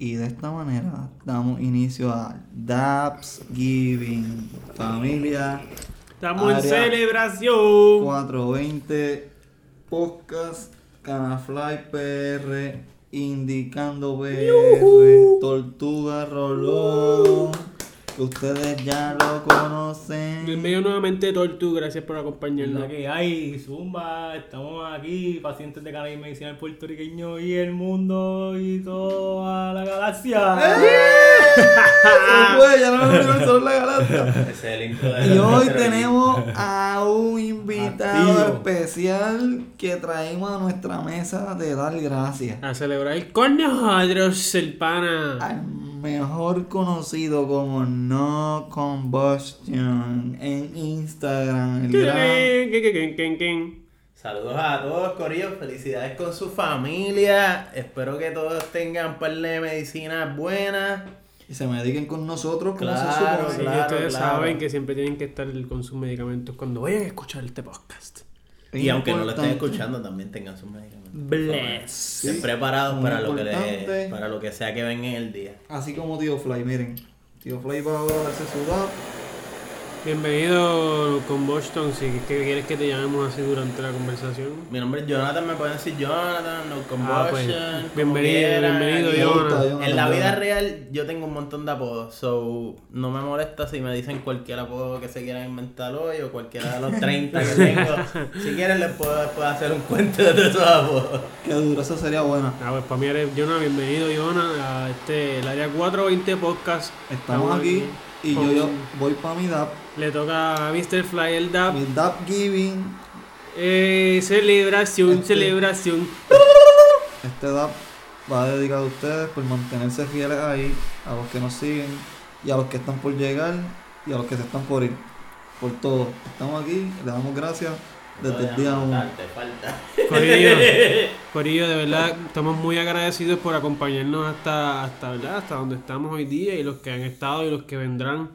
Y de esta manera damos inicio a Daps Giving Familia. Estamos en celebración. 420 Podcast Canafly PR Indicando PR Tortuga Rolón ustedes ya lo conocen. Bienvenido nuevamente, Tortu. Gracias por La acompañarnos. que hay, Zumba, estamos aquí, pacientes de cannabis medicinal puertorriqueño y el mundo y toda la galaxia. Se fue, ya no me olvidó solo la galaxia. Ese es el intro de Y la hoy tenemos a un invitado Activo. especial que traemos a nuestra mesa de dar gracias. A celebrar con nosotros el pana. Al mejor conocido como No Combustion en Instagram. El gran-. Saludos a todos, Corillo. Felicidades con su familia. Espero que todos tengan un par de medicinas buenas. Y se mediquen con nosotros como Claro, se supone. Sí, Claro, ustedes claro. saben que siempre tienen que estar con sus medicamentos cuando vayan a escuchar este podcast. Y aunque no lo estén escuchando, también tengan sus medicamentos. Bless. Estén preparados para lo, que le, para lo que sea que venga en el día. Así como Tío Fly, miren. Tío Fly va a darse su. Bienvenido con Boston. Si es que quieres que te llamemos así durante la conversación. Mi nombre es Jonathan, me pueden decir Jonathan, no Ah, pues, bienvenido, quieran. bienvenido, Jonathan. Jonathan, En la vida Jonathan. real yo tengo un montón de apodos, so no me molesta si me dicen cualquier apodo que se quieran inventar hoy o cualquiera de los 30 que tengo. si quieren les puedo, les puedo hacer un cuento de todos esos apodos. Qué duro, eso sería buena. Ah, pues para mí eres Jonah, bienvenido Jonah a este, el área 420 podcast. Estamos aquí y yo, yo voy para mi dab. Le toca a Mr. Fly el DAP. Mi dab giving. Eh, celebración, Este- celebración. Este DAP va dedicado a ustedes por mantenerse fieles ahí, a los que nos siguen y a los que están por llegar y a los que se están por ir. Por todo. Estamos aquí, le damos gracias 1. Te falta. Corillo, Corillo, de verdad, estamos muy agradecidos por acompañarnos hasta, hasta, ¿verdad? hasta donde estamos hoy día y los que han estado y los que vendrán.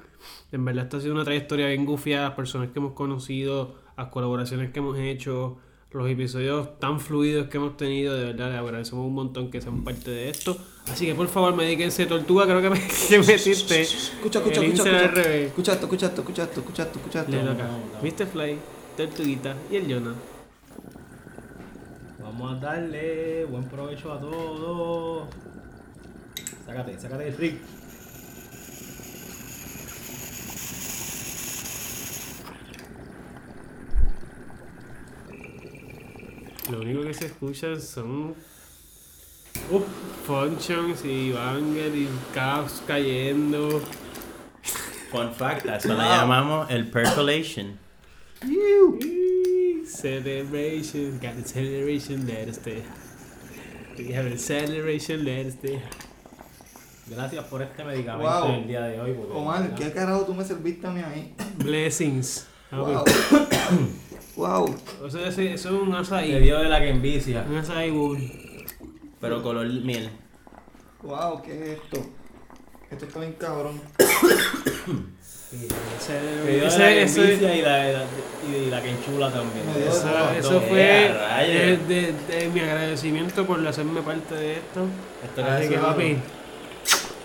En verdad, esta ha sido una trayectoria bien gufiada, las personas que hemos conocido, las colaboraciones que hemos hecho, los episodios tan fluidos que hemos tenido. De verdad, les agradecemos un montón que sean parte de esto. Así que por favor, medíquense. Tortuga, creo que, me, que metiste. Escucha, escucha, el escucha, escucha. revés. Escucha esto, escucha esto, escucha esto, escucha esto, escucha esto. Mr. Fly, Tortuguita y el Jonah. Vamos a darle buen provecho a todos. Sácate, sácate el freak. Lo único que se escuchan son Uf, functions y banger y caps cayendo. Fun fact, eso le llamamos el percolation. Celebration, got the celebration, let us stay. We have a celebration, let us stay. Gracias por este medicamento Wow. en el día de hoy. porque- Omar, ¿qué carajo tú me serviste a mí ahí? Blessings. Wow. wow. Eso es un Te açaí. dio de la que envicia. Un açaí bull. Pero color miel. Wow, ¿qué es esto? Esto está bien cabrón. Ese- ese- y la, y la, y la también. Eso, fue de, de- de mi agradecimiento por hacerme parte de esto. Esto acaba Así de que subir- papi,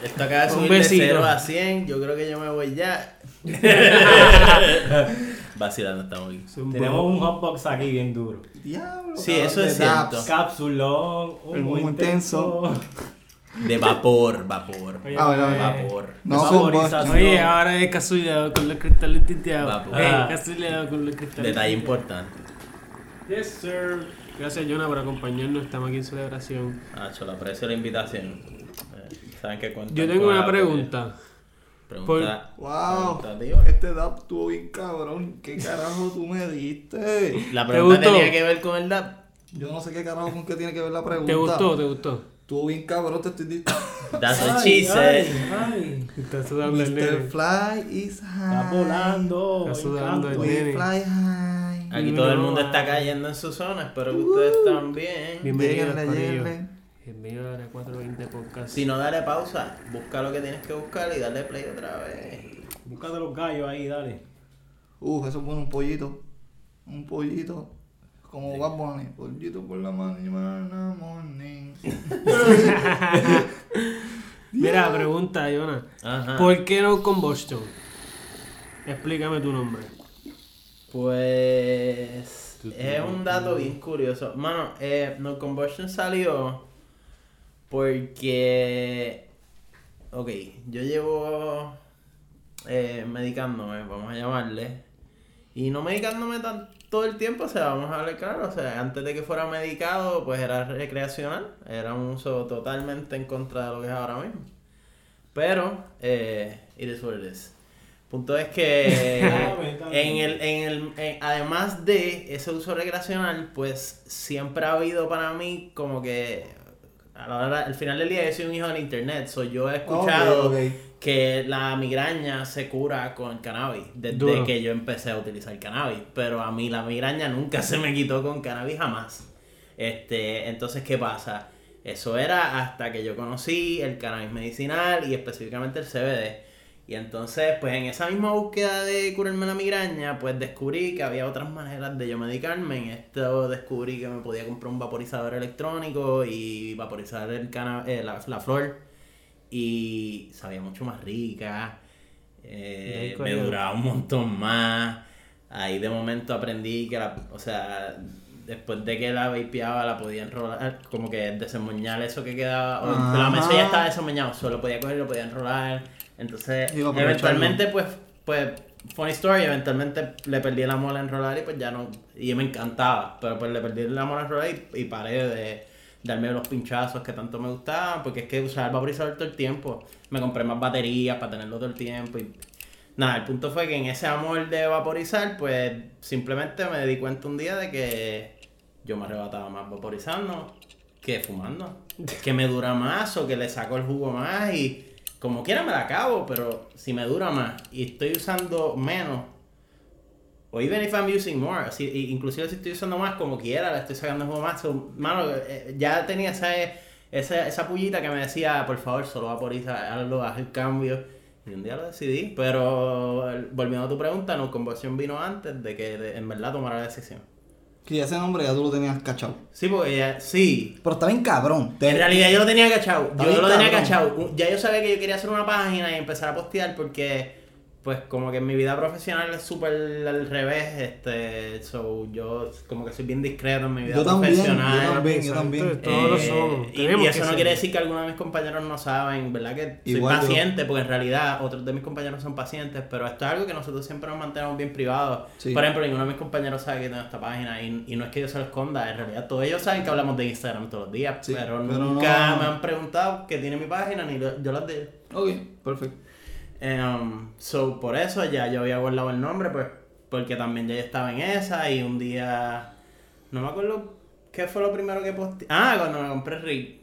Esto acaba de Un subir de besito. 0 a 100. Yo creo que yo me voy ya. Vacilando estamos aquí. Tenemos un hotbox aquí bien duro. Diablo. Sí, eso es cierto. Capsulón, un muy intenso. De vapor, vapor. Oye, A ver, a ver. Vapor. No Vaporización. combustion. Oye, ahora es casualidad con los cristales tinteados. Vapor. Eh, Ah. casualidad con los cristales Detalle tinteados. importante. Yes, sir. Gracias, Jonah, por acompañarnos. Estamos aquí en celebración. Nacho, le aprecio la invitación. Eh, ¿Saben qué cuentan Yo tengo una pregunta. Pregunta. Wow. pregunta. Este DAP estuvo bien cabrón. ¿Qué carajo tú me diste? La ¿Te pregunta tenía que ver con el DAP. Yo no sé qué carajo con qué tiene que ver la pregunta. ¿Te gustó? ¿Te gustó? Estuvo bien cabrón, te estoy diciendo. That's what Ay, she said. ay, ay. Está sudando el Mr. Fly is high. Está volando. Está sudando el nene. fly high. Aquí todo el mundo está cayendo en su zona. Espero que ustedes también. Bienvenidos, Lléguenle, Corillo. lléguenle. Bienvenido a la 420 Podcast. Si no, dale pausa. Busca lo que tienes que buscar y dale play otra vez. Búscate los gallos ahí, dale. Uh, eso es bueno, un pollito. Un pollito. Como Bad Bunny. Pollito por la mañana morning. Mira, pregunta, Jonah. Ajá. ¿Por qué no combustion? Explícame tu nombre. Pues es un dato bien curioso. Mano, eh, No Combustion salió porque, ok, yo llevo eh, medicándome, vamos a llamarle, y no medicándome tan, todo el tiempo, o sea, vamos a hablar claro, o sea, antes de que fuera medicado, pues era recreacional, era un uso totalmente en contra de lo que es ahora mismo. Pero, eh, it is what it is. Punto es que en el, en el, en- además de ese uso recreacional, pues siempre ha habido para mí como que a la hora, al final del día yo soy un hijo del internet, so yo he escuchado Ok, ok. Que la migraña se cura con cannabis desde Duro. que yo empecé a utilizar cannabis, pero a mí la migraña nunca se me quitó con cannabis jamás. Este, entonces ¿qué pasa? Eso era hasta que yo conocí el cannabis medicinal y específicamente el CBD. Y entonces, pues en esa misma búsqueda de curarme la migraña, pues descubrí que había otras maneras de yo medicarme. En esto descubrí que me podía comprar un vaporizador electrónico y vaporizar el cana eh, la, la flor. Y sabía mucho más rica. eh, me duraba un montón más. Ahí de momento aprendí que la, o sea, después de que la vapeaba la podía enrolar, como que desemmoñar eso que quedaba. o- la mesa ya estaba desemmoñado, solo podía coger y lo podía enrolar. Entonces, eventualmente, pues, pues, funny story, eventualmente le perdí el amor a enrolar y pues ya no, y me encantaba, pero pues le perdí el amor a enrolar y, y paré de darme los pinchazos que tanto me gustaban, porque es que usaba el vaporizador todo el tiempo. Me compré más baterías para tenerlo todo el tiempo y Nada, el punto fue que en ese amor de vaporizar, pues simplemente me di cuenta un día de que yo me arrebataba más vaporizando que fumando. Que me dura más o que le saco el jugo más y como quiera me la acabo, pero si me dura más y estoy usando menos, o even if I'm using more, así, i- inclusive si estoy usando más como quiera, le estoy sacando jugo más. So, mano, eh, ya tenía esa, esa, esa pullita que me decía, por favor, solo vaporiza, hazlo, haz el cambio. Y un día lo decidí, pero volviendo a tu pregunta, no, conversión vino antes de que de- en verdad tomara la decisión. Que ese nombre ya tú lo tenías cachado. Sí, porque ya, sí, Pero está bien cabrón. En realidad yo lo tenía cachado. Yo bien lo tenía cachado. Ya yo sabía que yo quería hacer una página y empezar a postear porque, pues, como que en mi vida profesional es súper al revés. Este, so, yo como que soy bien discreto en mi vida Yo también, profesional. yo también, yo también. Todos lo Eh, somos. Y, eso no ser. quiere decir que algunos de mis compañeros no saben, ¿verdad? Que soy Igual yo. paciente, porque en realidad otros de mis compañeros son pacientes, pero esto es algo que nosotros siempre nos mantenemos bien privados. Sí. Por ejemplo, ninguno de mis compañeros sabe que tengo esta página y, y no es que yo se lo esconda, en realidad todos ellos saben que hablamos de Instagram todos los días, Sí, pero, pero nunca no- me han preguntado qué tiene mi página ni lo- yo las de Ok, perfecto. Um, so, por eso ya yo había guardado el nombre, pues, porque también ya yo estaba en esa y un día, no me acuerdo qué fue lo primero que posteé. Ah, cuando me compré Rick.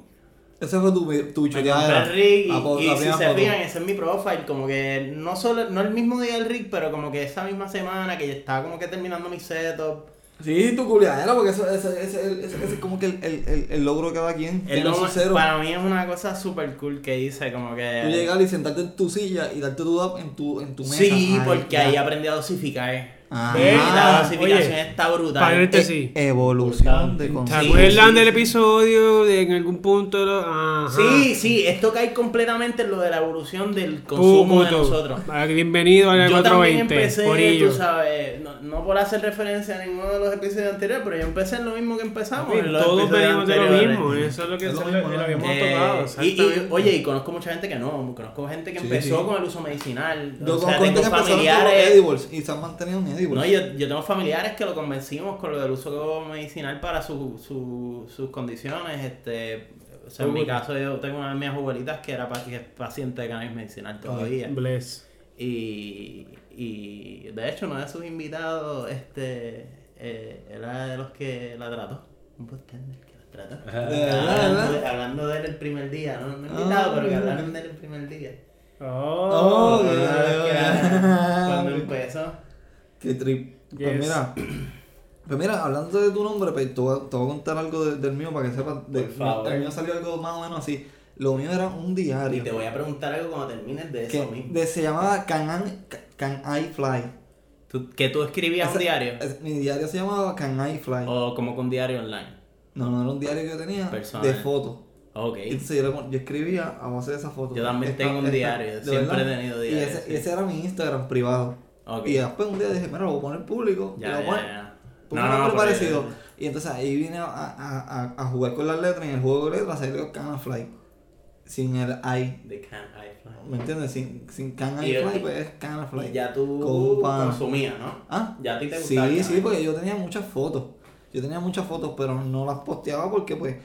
Ese fue tu, tu Me compré Rick y, si se fijan, ese es mi profile, como que no solo, no el mismo día del Rick, pero como que esa misma semana que ya estaba como que terminando mi setup. Sí, tu culiadera, porque eso, ese, ese, ese, ese es como que el, el, el, logro de cada quien. El su cero. para mí es una cosa super cool que hice, como que... Tú llegar y sentarte en tu silla y darte tu dap en tu, en tu mesa. Sí, Ay, porque ya. ahí aprendí a dosificar. La dosificación oye, está brutal. paréntesis. E- evolución de ¿Se concepto. Sí, acuerdan sí, del sí. episodio de en algún punto? Lo... Ajá. Sí, sí, esto cae completamente en lo de la evolución del consumo de nosotros. Bienvenido al Yo también 420. empecé, tú sabes, no, no por hacer referencia a ninguno de los episodios anteriores, pero yo empecé en lo mismo que empezamos. Papi, en los Todos venimos de lo mismo. Eso es lo que, Es lo mismo, lo, hemos Eh, tocado. y, oye, y conozco mucha gente que no, conozco gente que Sí, empezó sí. con el uso medicinal. Yo o sea, conozco gente que empezaron con los familiares. edibles y se han mantenido en edibles. No, yo, yo tengo familiares que lo convencimos con lo del uso medicinal para su, su- sus condiciones. Este, o sea, en mi caso yo tengo una de mis abuelitas que era que es paciente de cannabis medicinal todavía. Bless. Y, y de hecho uno de sus invitados este, eh, era de los que la trató. Un bartender que la trató. ¿De verdad, hablando, de, hablando de él el primer día, no, no invitado, Ah, pero que hablaron de él el primer día. Oh. Oh. Cuando empezó. Qué trip. Pues mira, pues mira, hablando de tu nombre, pues te voy a, te voy a contar algo de- del mío para que sepas. De, Por favor. El mío salió algo más o menos así. Lo mío era un Y diario. te voy a preguntar algo cuando termines de que eso mismo. de- se llamaba Can, I- Can I Fly. ¿Tú- ¿Que tú escribías un diario? es- mi diario se llamaba Can I Fly. ¿O como un diario online? No, no era un diario que yo tenía Personal. de fotos. Ok. Entonces yo, le pon- yo escribía a base de esa foto. Yo también Esta- tengo un esta- diario, siempre he tenido Y diario, ese, sí. y ese era mi Instagram privado. Ok. Y después un día dije, mira, lo voy a poner público. y Ya, lo ya, voy a poner- No, no, pero- parecido. Y entonces ahí vine a, a, a, a jugar con las letras y en el juego de letras salió Can Fly. Sin el I. The Can I Fly. ¿Me entiendes? Sin, sin Can Y- I Fly, y- pues es Can Fly. Y ya tú consumías, ¿no? ¿Ah? Ya a ti te Sí, gustaba sí, canal. porque yo tenía muchas fotos. Yo tenía muchas fotos, pero no las posteaba porque, pues,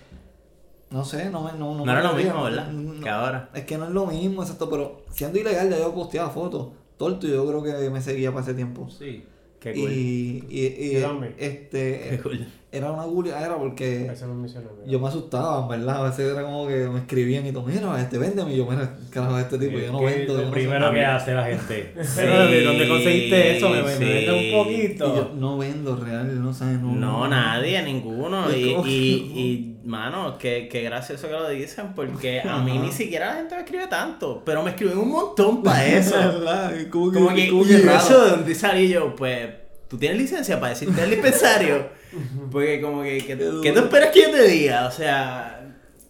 no sé, no me. No, No me era lo mismo, ¿verdad? No, Que ahora. Es que no es lo mismo, exacto, pero siendo ilegal ya yo posteaba fotos. Torto yo creo que me seguía para ese tiempo. Sí. Qué cool. Y, y, y este, Qué cool. era una gulia, era porque Eso no menciona. yo me asustaba, en ¿verdad? A veces era como que me escribían y tú, mira, este véndeme. Y yo, mira, carajo, este tipo, yo no vendo. Lo no primero nada". que hace la gente. Sí, Pero, ¿De dónde conseguiste eso? Me, sí. vende un Y yo poquito. no vendo real, no sé, no. No, nadie, ninguno. Y, y mano, qué, qué gracioso que lo dicen, porque a mí ni siquiera la gente me escribe tanto, pero me escriben un montón para eso. ¿Verdad? Como que, Como que, como ¿y que raro. eso de dónde salí yo? Pues, ¿tú tienes licencia para decirte el dispensario? Porque como que, que- ¿qué tú esperas que yo te diga? O sea,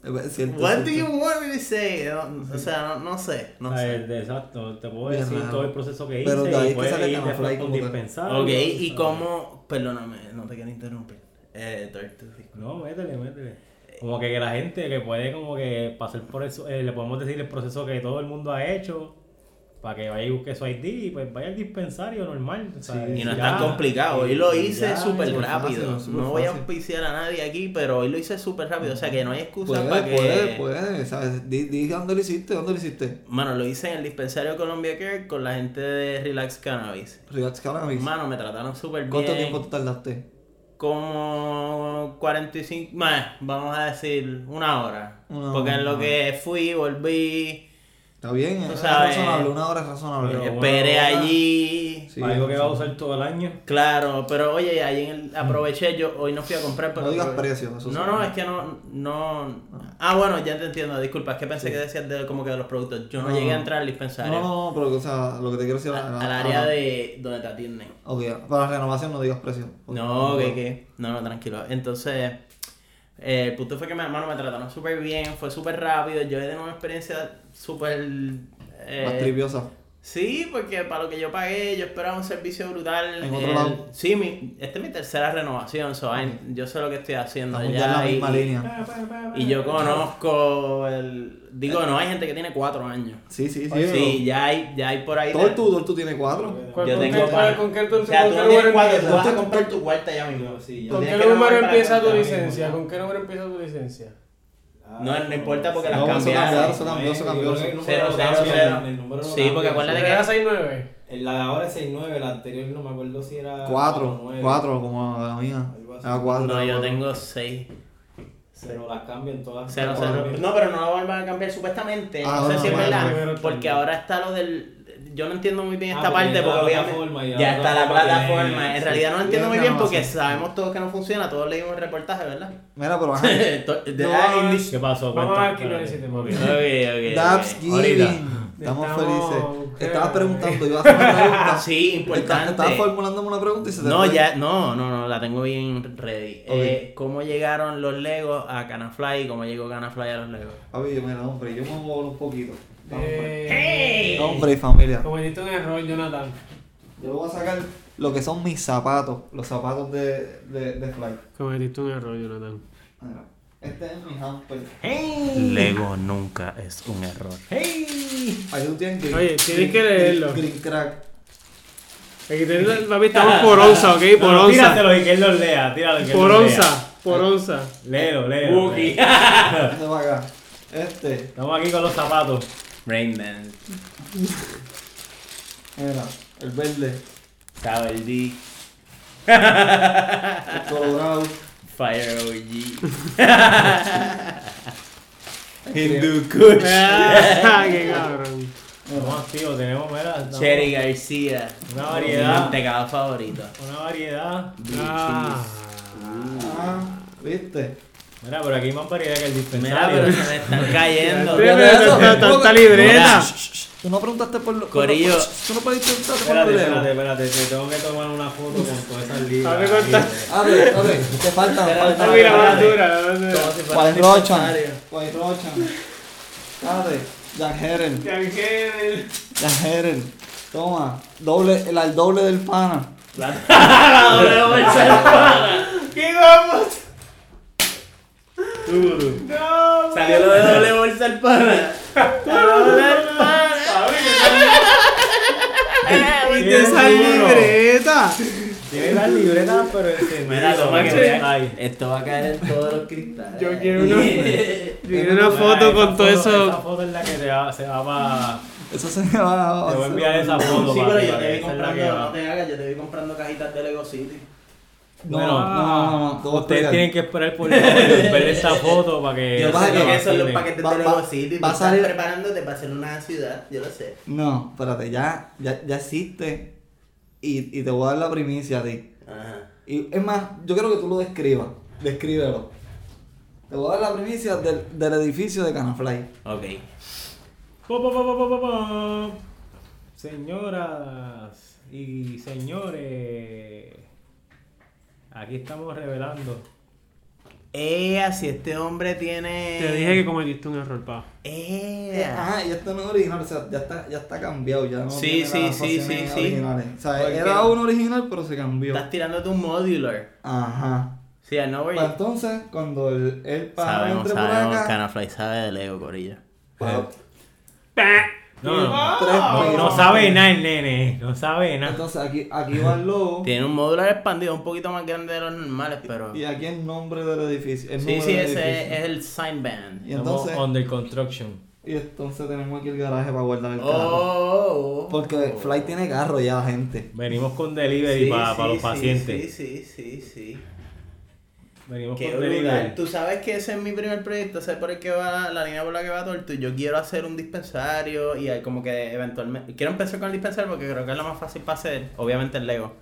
Es cierto, what es do you want me to say? No, o sea, no, no sé, no A sé. exacto, te puedo Bien decir raro. todo el proceso que hice Pero y puedes ir después con dispensario. Ok, y cómo, perdóname, no te quiero interrumpir. Eh. No, métele, métele. Como que, que la gente que puede como que pasar por eso, eh, le podemos decir el proceso que todo el mundo ha hecho para que vaya y busque su ID y pues vaya al dispensario normal. o sea, Y no es tan complicado. Hoy lo hice súper rápido. fácil, no voy a auspiciar a nadie aquí, pero hoy lo hice súper rápido. O sea que no hay excusa Puede, para que. puede, puede, ¿sabes? Di, di dónde lo hiciste, dónde lo hiciste. Mano, lo hice en el dispensario Columbia Care con la gente de Relax Cannabis. Relax Cannabis. Mano, me trataron súper bien. ¿Cuánto tiempo te tardaste? Como 45, más, vamos a decir una hora. Una Porque en lo hora. que fui, volví, Está bien, es sabes. razonable, una hora es razonable. Pero- esperé una hora. allí. Sí, algo que sí. va a usar todo el año. Claro, pero oye, ahí en el, aproveché, yo hoy no fui a comprar, pero... No digas pero- precio, eso No, sí. no, es que no, no... Ah, bueno, ya te entiendo, disculpa, es que pensé que decías de, como que de los productos. Yo no, No. llegué a entrar al dispensario. No, no, no, pero o sea, lo que te quiero decir A- al área de donde te atienden. Ok, para la renovación no digas precio. porque No, puedo. que, que. No, no, tranquilo. Entonces, eh, el punto fue que mi hermano me trataron súper bien, fue súper rápido. Yo he tenido una experiencia súper. eh, Más triviosa. Sí, porque para lo que yo pagué, yo esperaba un servicio brutal. ¿En otro El- lado? Sí, mi, esta es mi tercera renovación, so, yo sé lo que estoy haciendo Estamos ya en la y, misma línea. y yo conozco el... Digo, no, hay gente que tiene cuatro años. Sí, sí, sí. Sí, ya hay, ya hay por ahí... Todo tú, todo tú tienes cuatro. ¿Con, Yo con tengo qué, para- con qué, O sea, con tú qué no tienes número cuatro, empieza? vas a comprar tu cuarta ya mismo. Sí, ¿Con qué número empieza tu licencia? ¿Con qué número empieza tu licencia? No, no importa porque las No, eso cambiaron. eso cambió, eso cambió. Sí, cambia, porque acuérdate que- ¿Era 6-9? el- La de ahora es 6-9, la anterior no me acuerdo si era. Cuatro, 9, cuatro, como la mía. Era cuatro. No, yo cuatro. tengo seis. Pero las cambian todas. Cero, Cuatro. cero. No, pero no la vuelvan a cambiar supuestamente. Ah, no sé no, si es verdad. Porque también. ahora está lo del. Yo no entiendo muy bien Ah, esta parte ya porque la obviamente la ya está la plataforma En realidad no sí, entiendo muy bien porque sabemos todos que no funciona. Todos leímos el reportaje, ¿verdad? Mira, pero ajá. ¿Qué pasó? Vamos a ver lo. Ok, ok, Dabs. Giving. Estamos Estamos- felices. Estabas preguntando, ibas a hacer una pregunta. Sí, importante. Estabas formulándome una pregunta y se te No, fue. ya, no, no, no, la tengo bien ready. Eh, ¿Cómo llegaron los Legos a Canafly y cómo llegó Canafly a los Legos? Papi, yo, mira, hombre, yo me muevo un poquito. Hombre, Eh, hombre y familia. Cometiste un error, Jonathan. Yo voy a sacar lo que son mis zapatos, los zapatos de, de, de Fly. Cometiste un error, Jonathan. Mira, este es mi hamper. Lego nunca es un error. Ahí tú tienes green, Oye, tienes green- que leerlo. Green crack. Aquí tenemos, papi, estamos por onza, ¿ok? Por No, onza. tíratelo y que él los lea, tíralo que él Por los onza, por onza. lea. Léelo, léelo. Wookie. Este va acá. Este, Estamos aquí con los zapatos. Rain Man. mira, el verde, Sabe el D. el colorado. Fire OG. Hindu Kush. Ah, qué cabrón. Estamos activos, tenemos, mira, Cherry García. Una Mi variedad. mantecado favorito. Una variedad. Ah. Ah, ¿viste? Mira, pero aquí hay más variedad que el Mira, dispensario. pero se me están cayendo. Mira. tanta libreta. Tú no preguntaste por lo. por- Corillo. por- Tú no Espérate, espérate, espérate, te tengo que tomar una foto con todas esas libras. Abre Abre, abre. Te falta, falta. Mira, la la White un Rochan. dispensario. White Rochan. Espérate. Jack Herel. Ángel. Jack Herel. Toma. Doble, el al doble del pana. La doble bolsa de pana. ¡Qué guapo! Duro. No, Salió lo de doble bolsa el pana. Doble el pana. ¿Viste esa libreta? Tiene las libretas, pero este. Mira, toma para que que vean. Ay. Esto va a caer en todos los cristales. Yo quiero una- Sí, Yo quiero una foto Esa con todo Esa eso. foto es la que te va, se va para. Eso se me va Te voy a enviar esa foto. pero papi, yo para te que vi esa comprando, no te hagas, yo te vi comprando cajitas de Lego City. No, Bueno, no, no, no, no. Ustedes tienen que esperar por ver esa foto para que. Yo pasa sé que son los paquetes Va- de va- Lego City. Tú va a estás salir- preparándote para hacer una ciudad, yo lo sé. No, espérate, ya, ya, ya existe. Y, y te voy a dar la primicia a ti. Ajá. Y es más, yo quiero que tú lo describas. Descríbelo. Te voy a dar la primicia del, del edificio de Canafly. Ok. Po, po, po. Señoras y señores, aquí estamos revelando. Eh, si este hombre tiene. Te dije que cometiste un error, pa. Eh. Ah, y esto no es original, o sea, ya está, ya está cambiado, ya no Sí, tiene sí, las sí, sí, sí. originales. O sea, Porque- era uno original, pero se cambió. Estás tirándote un modular. Ajá. Sí, know where Pues entonces, cuando el, el pana Sabemos, entre por sabemos. acá, Canafly sabe de Lego, Corilla. pa- No, no, tres no, sabe nada el nene, no sabe nada. Entonces aquí, aquí va el logo Tiene un modular expandido un poquito más grande de los normales, pero. y aquí el nombre del edificio. El Sí, sí, ese edificio. es el sign band. Y entonces, Estamos under construction. y entonces tenemos aquí el garaje para guardar el carro. Oh, Porque Fly tiene carro ya, gente. Venimos con delivery Sí, para sí, los sí, pacientes. Sí, sí, sí, sí. Venimos Qué con brutal. Tú sabes que ese es mi primer proyecto, ese es por el que va, la línea por la que va Tortu. Yo quiero hacer un dispensario y hay como que eventualmente. Quiero empezar con el dispensario porque creo que es lo más fácil para hacer, obviamente el Lego.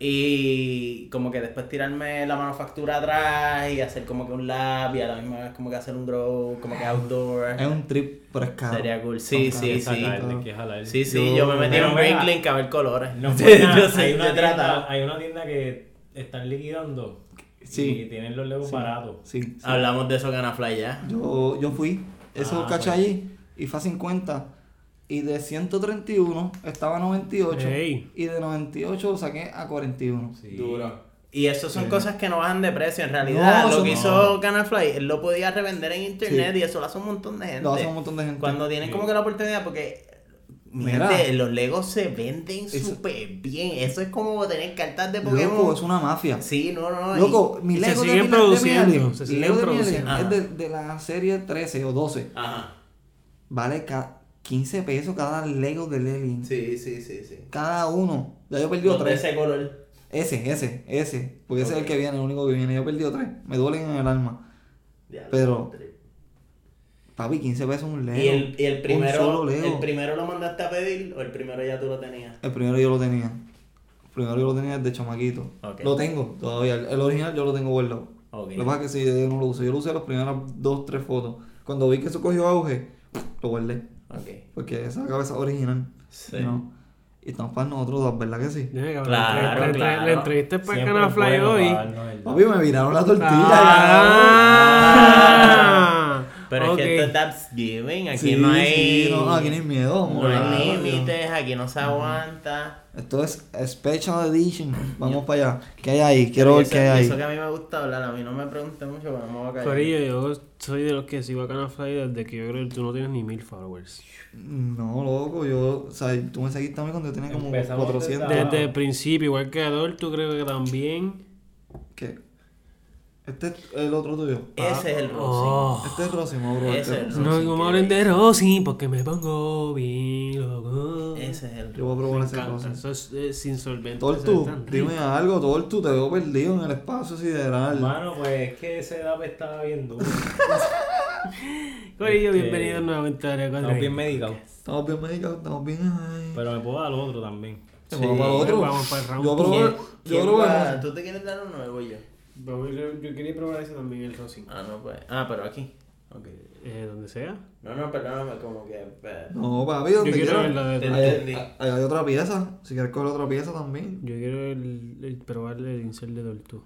Y como que después tirarme la manufactura atrás y hacer como que un lab y a la misma vez como que hacer un grow, como que outdoor. Es un trip, pero es caro. Sería cool. Sí, sí, sí. jalar. Sí, sí, Yo- yo, me metí en un Bricklink a ver colores. No yo sé, hay, una tienda, hay una tienda que están liquidando Sí. y tienen los legos baratos. Sí, sí. Hablamos de eso Ganafly ya. Yo, yo fui, eso Ah, caché pues. allí y fue a 50. Y de 131 estaba a 98. Ey. Y de 98 lo saqué a 41. Sí. Y eso son cosas que no bajan de precio. En realidad, No, lo que no. hizo Canalfly, él lo podía revender en internet y eso lo hace un montón de gente. Lo hace un montón de gente. Cuando tienen Sí. como que la oportunidad, porque mi Mira. los Legos se venden súper bien. Eso es como tener cartas de Pokémon. Loco, es una mafia. Sí, no, no. Loco, mi se Lego de siguen mi- de produciendo, se siguen de produciendo. Es de, de la serie 13 o 12. Ajá. Vale ca- 15 pesos cada Lego del alien. Sí, sí, sí, sí. Cada uno. Ya yo he perdido de 3. ese color. Ese, ese, ese. Porque ese es el que viene, el único que viene. Yo he perdido 3. Me duelen en el alma. Ya, Pero- tres. Papi, 15 pesos un Lego. ¿Y el, y el Un primero, solo Lego. el primero lo mandaste a pedir o el primero ya tú lo tenías? El primero yo lo tenía. El primero yo lo tenía desde chamaquito. Lo tengo todavía. El, el original yo lo tengo guardado. Lo que pasa es que si yo no lo uso. Yo lo usé las primeras dos, tres fotos. Cuando vi que eso cogió auge, lo guardé. Porque esa cabeza original. Sí. ¿no? Y estamos para nosotros dos, ¿verdad que sí? Claro, la, entre- claro. la entrevista es para Canal Fly hoy. Papi, me viraron la tortilla. Ah, Pero es que esto es Thanksgiving, aquí Sí, no hay. sí, no, aquí no hay miedo, No hay límites, aquí no se aguanta. Esto es Special Edition. Vamos para allá. ¿Qué hay ahí? Quiero ver qué hay ahí. Eso que a mí me gusta hablar, a mí no me pregunte mucho, pero no me voy a callar. Corillo, yo soy de los que sigo a Canal Fly desde que yo creo que tú no tienes ni mil followers. No, loco, yo, o sea, tú me seguiste también cuando yo tenía como Empezamos 400. desde- Desde el principio, igual que Adolfo, creo que también. ¿Qué? Este es el otro tuyo. Ese es el Rosy. Oh. Este es Rosimo, bro. Ese este es es el No, Rosy. no me hablen de Rosy porque me pongo bien loco. Ese es el Yo voy a probar Me ese Rosy. eso es, es insolvente. Tortu, dime rico. algo, Tortu, te veo perdido en el espacio sideral. Hermano, pues es que ese DAP estaba bien duro. Corillo, Este, bienvenidos nuevamente a Estamos bien 4. medicados. Estamos bien medicados, estamos bien. Pero me puedo dar otro también. Vamos para el otro. Vamos para el round Yo probé. ¿Tú te quieres dar uno o voy yo? Yo quería probar ese también, el Rosin. Ah, no, pues. Ah, pero aquí. Ok. Eh, donde sea. No, no, perdóname, como que. eh, No, papi, Yo donde quiero Ahí entendí. hay, otra pieza. Si quieres coger otra pieza también. Yo quiero el, el probar el incel de Tortu.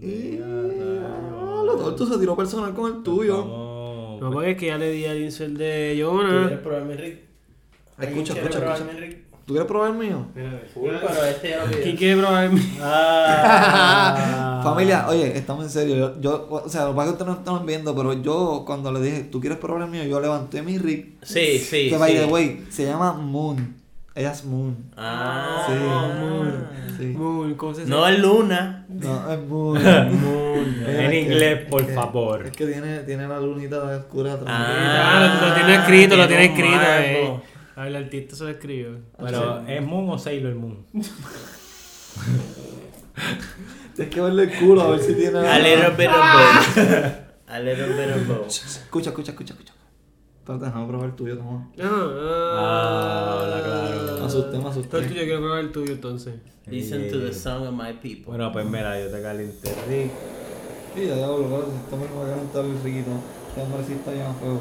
Y... Ah, lo torto se tiró personal con el tuyo. Vamos. No, porque es que ya le di al incel de ¿Tú Jonah. quieres probar mi Rick? ¿Alguien Escucha, escucha, escucha. ¿Tú quieres probar el mío? Pero este ya lo ¿Quién quiere probar mi? Ah. Familia, oye, estamos en serio. Yo, yo- o sea, lo que ustedes no están viendo, pero yo cuando le dije, ¿tú quieres probar el mío? Yo levanté mi rig. Sí, sí. que by the way, se llama Moon. Ella es Moon. Ah, Sí. Moon. Sí. Moon, ¿cómo se No es Luna. No, es Moon. Moon. En inglés, por es que- favor. Es que tiene, tiene la lunita oscura atrás. Ah, lo, lo tiene escrito, lo tiene escrito. Marco. A ver, el artista se lo escribió. Pero, ¿es Moon o Sailor Moon? Tienes que verle el culo a ver si tiene. A little bit of both. A little bit of both. Escucha, escucha, escucha, escucha. Déjame probar el tuyo, toma. Ah, habla claro. Me asusté, me asusté. Pero tú, yo quiero probar el tuyo entonces. Listen to the song of my people. Bueno, pues mira, yo te calienté Rick. Sí, ya diablo, claro, este hombre me va a calentar el riquito. Este hombre sí está bien a fuego.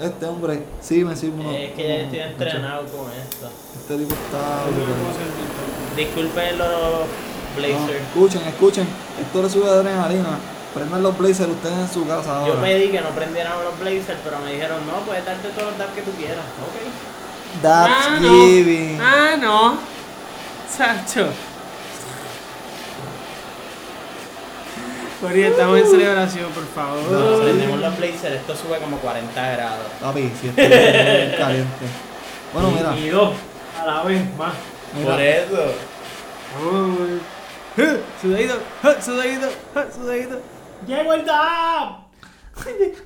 Este hombre sí me sirve uno. Es que ya estoy entrenado con esto. Este tipo está. Disculpen los No, Blazers. escuchen, escuchen. Esto le sube adrenalina. Prendan los blazers ustedes en su casa Yo ahora. pedí que no prendieran los Blazers, pero me dijeron, no, puedes darte todos los dabs que tú quieras. Ok. That's Ah, no. giving. Ah, no. Sacho. Cory, estamos en celebración, por favor. Prendemos los Blazers, esto sube como 40 grados. Papi, si esto es caliente. Bueno, mira. Y dos a la vez más. Por eso. ¡Eh! Sudadito, ¡eh! sudadito, ¡eh! sudadito. ¡Llegó el dab!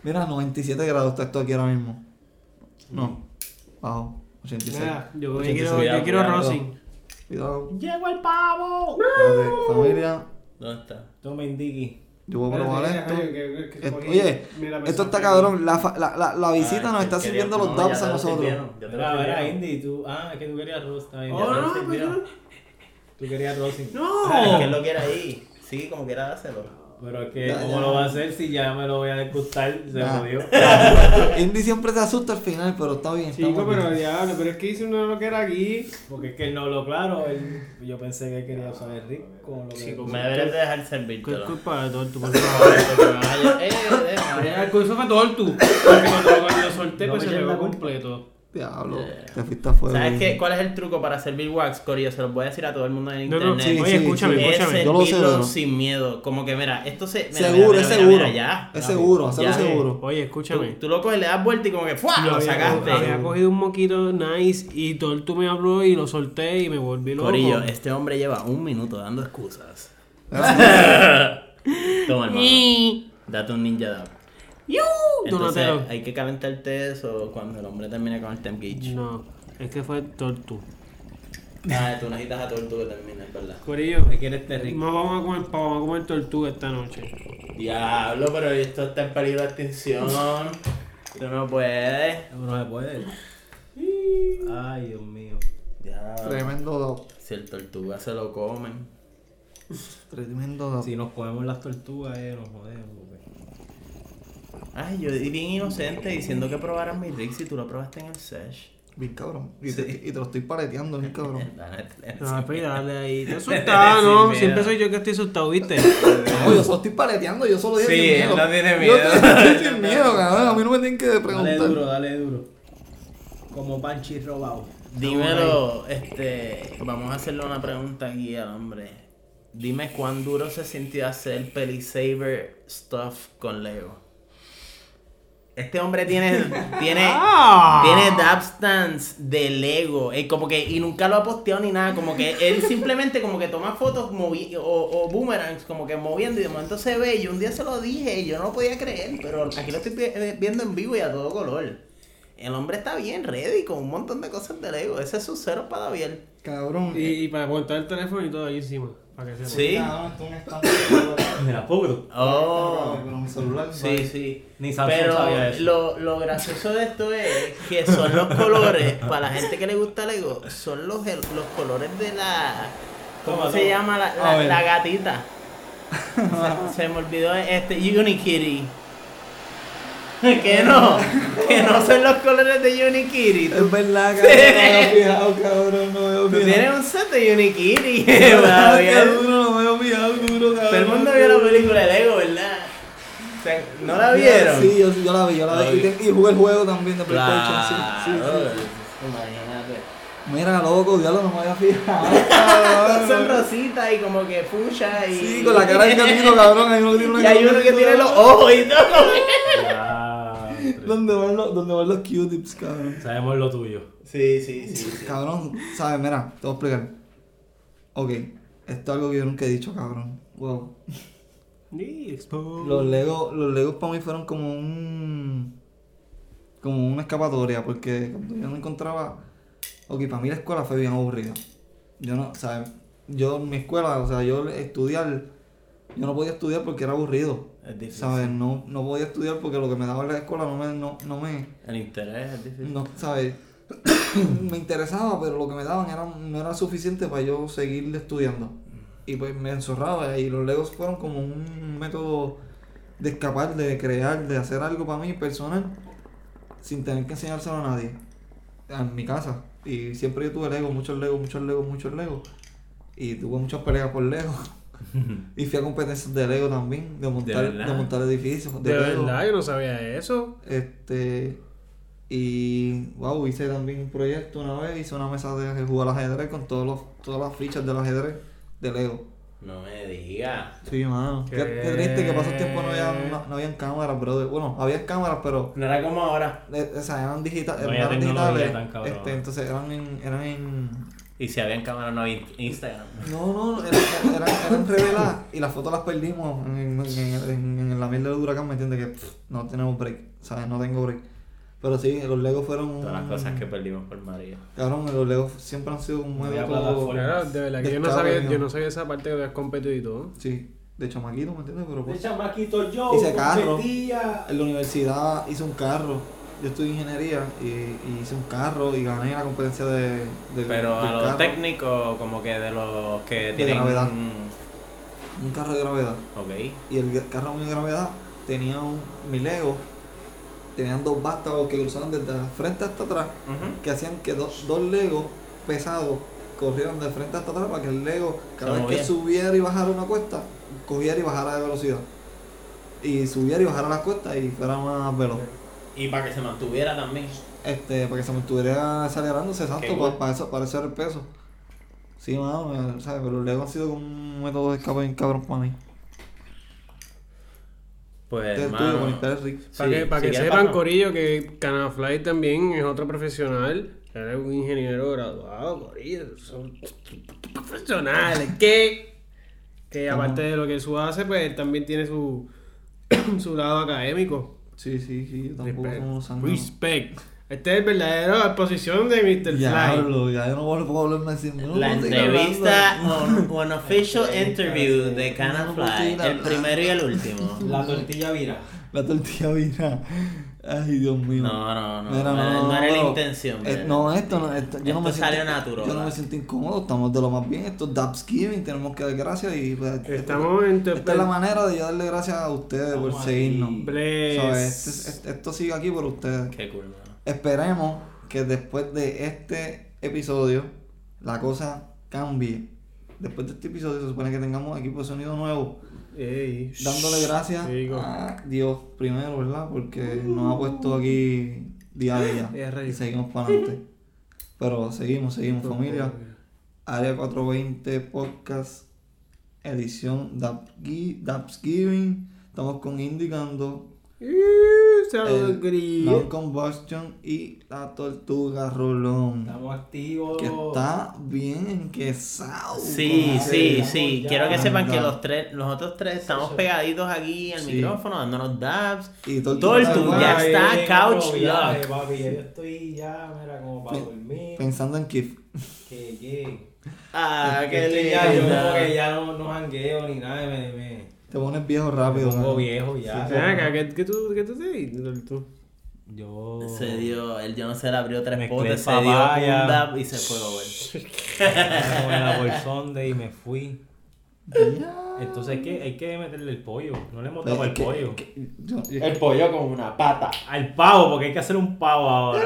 mira, 97 grados está esto aquí ahora mismo. No, bajo. 86. Mira, yo, yo 86. quiero, cuidado, yo quiero cuidado. Rosin. Cuidado. ¡Llegó el pavo! Espérate, familia. ¿Dónde está? Tomen Diggy. Yo voy a probar esto. Esto- Oye, esto está cabrón. La, la, la, la visita Ah, nos que está sirviendo los no, dabs a nosotros. sirvieron, ya te lo Mira, sirvieron. Indy, tú. Ah, es que tú querías Ross también. Oh, no, yo- Tú querías Rosin. Ah, es que él ¡No! lo quiere ahí. Sí, como quiera dárselo. Pero es que, Ya, ¿cómo ya. lo va a hacer si ya me lo voy a degustar? Se Ya. jodió. Indy siempre se asusta al final, pero está bien. Chico, pero bien. diablo, pero es que hice uno lo que era aquí. Porque es que él no habló claro. Él, yo pensé que él quería usar el Rick como lo que. Chico, Me deberías de dejar ¿Qué es servírtelo. culpa de Tortu, por favor? Eh, déjame. El curso fue Tortu. Porque cuando lo solté, pues me se pegó culpa. completo. Diablo, Yeah. te fuiste a fuego. ¿Sabes qué? ¿Cuál es el truco para servir wax, Corillo? Se los voy a decir a todo el mundo en No, no, internet. Sí, oye, sí, escúchame, sí. es escúchame. Yo lo sé, bro. sin miedo. Como que, mira, esto se. mira, Seguro, mira, es mira, seguro. mira, ya. Es seguro, hacerlo Ya. seguro. Oye, Tú, escúchame. tú lo coges, le das vuelta y como que ¡fua! Lo había, sacaste. había cogido un moquito nice y Tortu me habló y lo solté y me volví loco. Corillo, este hombre lleva un minuto dando excusas. Toma, hermano. Date un ninja dab. ¡Yu! Entonces, Donatello. hay que calentarte eso cuando el hombre termine con el temp gauge. No, es que fue Tortu. Ah, tú necesitas a que termine, es verdad. Corillo, ¿Qué quieres este Rick? no vamos a comer pavo, vamos a comer tortuga esta noche. Diablo, pero esto está en peligro de extinción. Tú no puedes. No se puede. Ay, Dios mío. Diablo. Tremendo. Si el tortuga se lo comen. Tremendo dab. Si nos comemos las tortugas, eh, nos jodemos. Ay, yo di bien inocente diciendo que probaras mi rig si tú lo probaste en el sesh. Bien cabrón. Y, te, y te lo estoy paleteando, bien cabrón. Dale, dale. No, pues dale ahí. Te asustado, ¿no? Siempre soy yo que estoy asustado, ¿viste? No, yo solo estoy paleteando, yo solo dije Sí, miedo. él no tiene Yo miedo. estoy, estoy sin miedo, cabrón. A mí no me tienen que Dale preguntar. duro, dale duro. Como Panchi robado. Dímelo, este, vamos a hacerle una pregunta aquí al hombre. Dime cuán duro se sintió hacer Pelisaber stuff con Lego. Este hombre tiene, tiene, Ah. tiene dab stands de Lego, eh, como que, y nunca lo ha posteado ni nada, como que él simplemente como que toma fotos movi o, o boomerangs, como que moviendo y de momento se ve, y un día se lo dije y yo no lo podía creer, pero aquí lo estoy eh, viendo en vivo y a todo color. El hombre está bien ready con un montón de cosas de Lego, ese es su cero para Daviel. Cabrón. Y, y para aguantar el teléfono y todo ahí encima. Para que sepa. Sí. Mira, puro. Oh. Pero mi celular. Sí, sí. Ni Samsung Pero sabía eso. lo, lo gracioso de esto es que son los colores, para la gente que le gusta Lego, son los, los colores de la... ¿Cómo Toma, se toma. llama la, la gatita? se, se me olvidó este Unikitty. que no, que no son los colores de Unikitty. Es verdad, cabrón, no me había fijado, cabrón, no me había Tú fijado. tienes un set de todavía. duro, no me había fijado, duro, cabrón. Todo el mundo vio la película de Lego, ¿verdad? O sea, ¿No la vieron? Sí, yo, yo la vi, yo la vi. Y, jugué el juego también de PlayStation, sí, sí. Imagínate. Mira, loco, diablo, no me había fijado. Son rositas y como que fucha y. Sí, con la cara de gatito, cabrón. Hay uno que tiene una Y hay uno que tiene los ojos y todo. ¿Dónde van los, dónde van los Q-tips, cabrón? Sabemos lo tuyo. Sí, sí, sí. sí. Cabrón, ¿sabes? Mira, te voy a explicar. Ok, esto es algo que yo nunca he dicho, cabrón. Wow. Los Legos, los Legos para mí fueron como un. como una escapatoria, porque cuando yo no encontraba. Ok, para mí la escuela fue bien aburrida. Yo no, ¿sabes? Yo en mi escuela, o sea, yo estudiar. Yo no podía estudiar porque era aburrido. Es difícil. ¿Sabes? No, no podía estudiar porque lo que me daba en la escuela no me, no, no me, El interés es difícil. no, ¿sabes? me interesaba, pero lo que me daban era, no era suficiente para yo seguir estudiando. Y pues me encerraba y los Legos fueron como un método de escapar, de crear, de hacer algo para mí personal sin tener que enseñárselo a nadie. En mi casa. Y siempre yo tuve Legos, muchos Legos, muchos Legos, muchos Legos. Y tuve muchas peleas por Lego. Y fui a competencias de Lego también, de montar, de, montar edificios. De Lego. verdad, yo no sabía eso. Este. Y. Wow, hice también un proyecto una vez. Hice una mesa de jugar al ajedrez con todos los, todas las fichas del ajedrez de Lego. No me digas. Sí, mano. Qué, ¿Qué? triste que pasó tiempo no había, no, no habían cámaras, brother. Bueno, había cámaras, pero. No era como ahora. eh, o sea, eran, digita- No había eran digitales. tan este, entonces eran en. Eran en Y si habían cámara no había Instagram. no, no, eran, eran, eran reveladas y las fotos las perdimos en, en, en, en la mierda del huracán, ¿me entiendes? Que pff, no tenemos break, ¿sabes? No tengo break. Pero sí, los Legos fueron un... Todas las cosas que perdimos por María. Cabrón, los Legos siempre han sido un había plataforma. Claro, de verdad que yo no sabía, yo no sabía esa parte que habías competido y todo. Sí, de chamaquito, ¿me entiendes? Pero De pues, chamaquito yo, Hice carro. competía. en la universidad hice un carro. Yo estudié ingeniería y, y hice un carro y gané la competencia de, de Pero del a los técnicos, como que de los que tienen. gravedad. Un carro de gravedad. Ok. Y el carro de gravedad tenía un, mi Lego, tenían dos vástagos que cruzaban desde la frente hasta atrás, que hacían que dos, dos Legos pesados corrieran de frente hasta atrás para que el Lego, cada vez que subiera y bajara una cuesta, cogiera y bajara de velocidad. Y subiera y bajara la cuesta y fuera más veloz. Y para que se mantuviera también. Este, para que se me estuviera acelerándose, exacto, para, para eso, para eso era el peso. Sí, mano, ¿sabes? pero Legos han sido como un método de escape bien cabrón para mí. Pues, Este. Para Sí, que, para si que sepan. Corillo, que Canafly también es otro profesional. Él es un ingeniero graduado, Corillo. Son profesionales. Que, que aparte de lo que su hace, pues él también tiene su, su lado académico. Sí, sí, sí, yo tampoco Respect. somos unos sangrados. Respect. Esta es el verdadero exposición de Mr. Fly. Diablo, ya yo no puedo hablar más sin no, La entrevista, hablando. un, un official interview de Canafly, el primero y el último. La tortilla vira. La tortilla vira. Ay, Dios mío. No, no, no, Mira, no, no era la intención. eh, no, esto no, esto, yo no Esto me salió siento, natural. Yo no me siento incómodo, estamos de lo más bien. Esto es Dubsgiving, tenemos que dar gracias y pues, Estamos en esta es la manera de yo darle gracias a ustedes por seguirnos. ¿Sabes? Este- este- esto sigue aquí por ustedes. Qué cool. Esperemos que después de este episodio la cosa cambie. Después de este episodio se supone que tengamos equipo de sonido nuevo. Ey, Dándole gracias Digo. a Dios primero, ¿verdad? Porque nos ha puesto aquí día a día. Y seguimos para adelante. Pero seguimos, seguimos, familia. Área 420 Podcast, edición Dapsgiving. Estamos con Indicando, Uh, Saludos, el Combustion y la Tortuga Rolón. Estamos activos. Que está bien enquesado. Sí, sí, que- sí. ya. Quiero que sepan que los tres, los otros tres estamos pegaditos aquí al Sí. micrófono, dándonos dabs. Y Tortuga ya está Ay, couch viaje, lock. papi. Yo estoy ya, mira, como para dormir. Pensando en Kif. Que, que. Ah, Es qué que ya yo como que ya no, no jangueo ni nada. Me, me, Te pones viejo me rápido. pongo ¿no? viejo ya. Acá, ¿qué, qué tú, qué tú te dices, tú? Yo. Se dio, el yo no sé, le abrió tres potes, se dio un dab y se fue over. Como en la y me fui. Entonces hay que, hay que meterle el pollo. No le hemos dado el que- pollo. que- yo- yo- El pollo con una pata. Al pavo, porque hay que hacer un pavo ahora.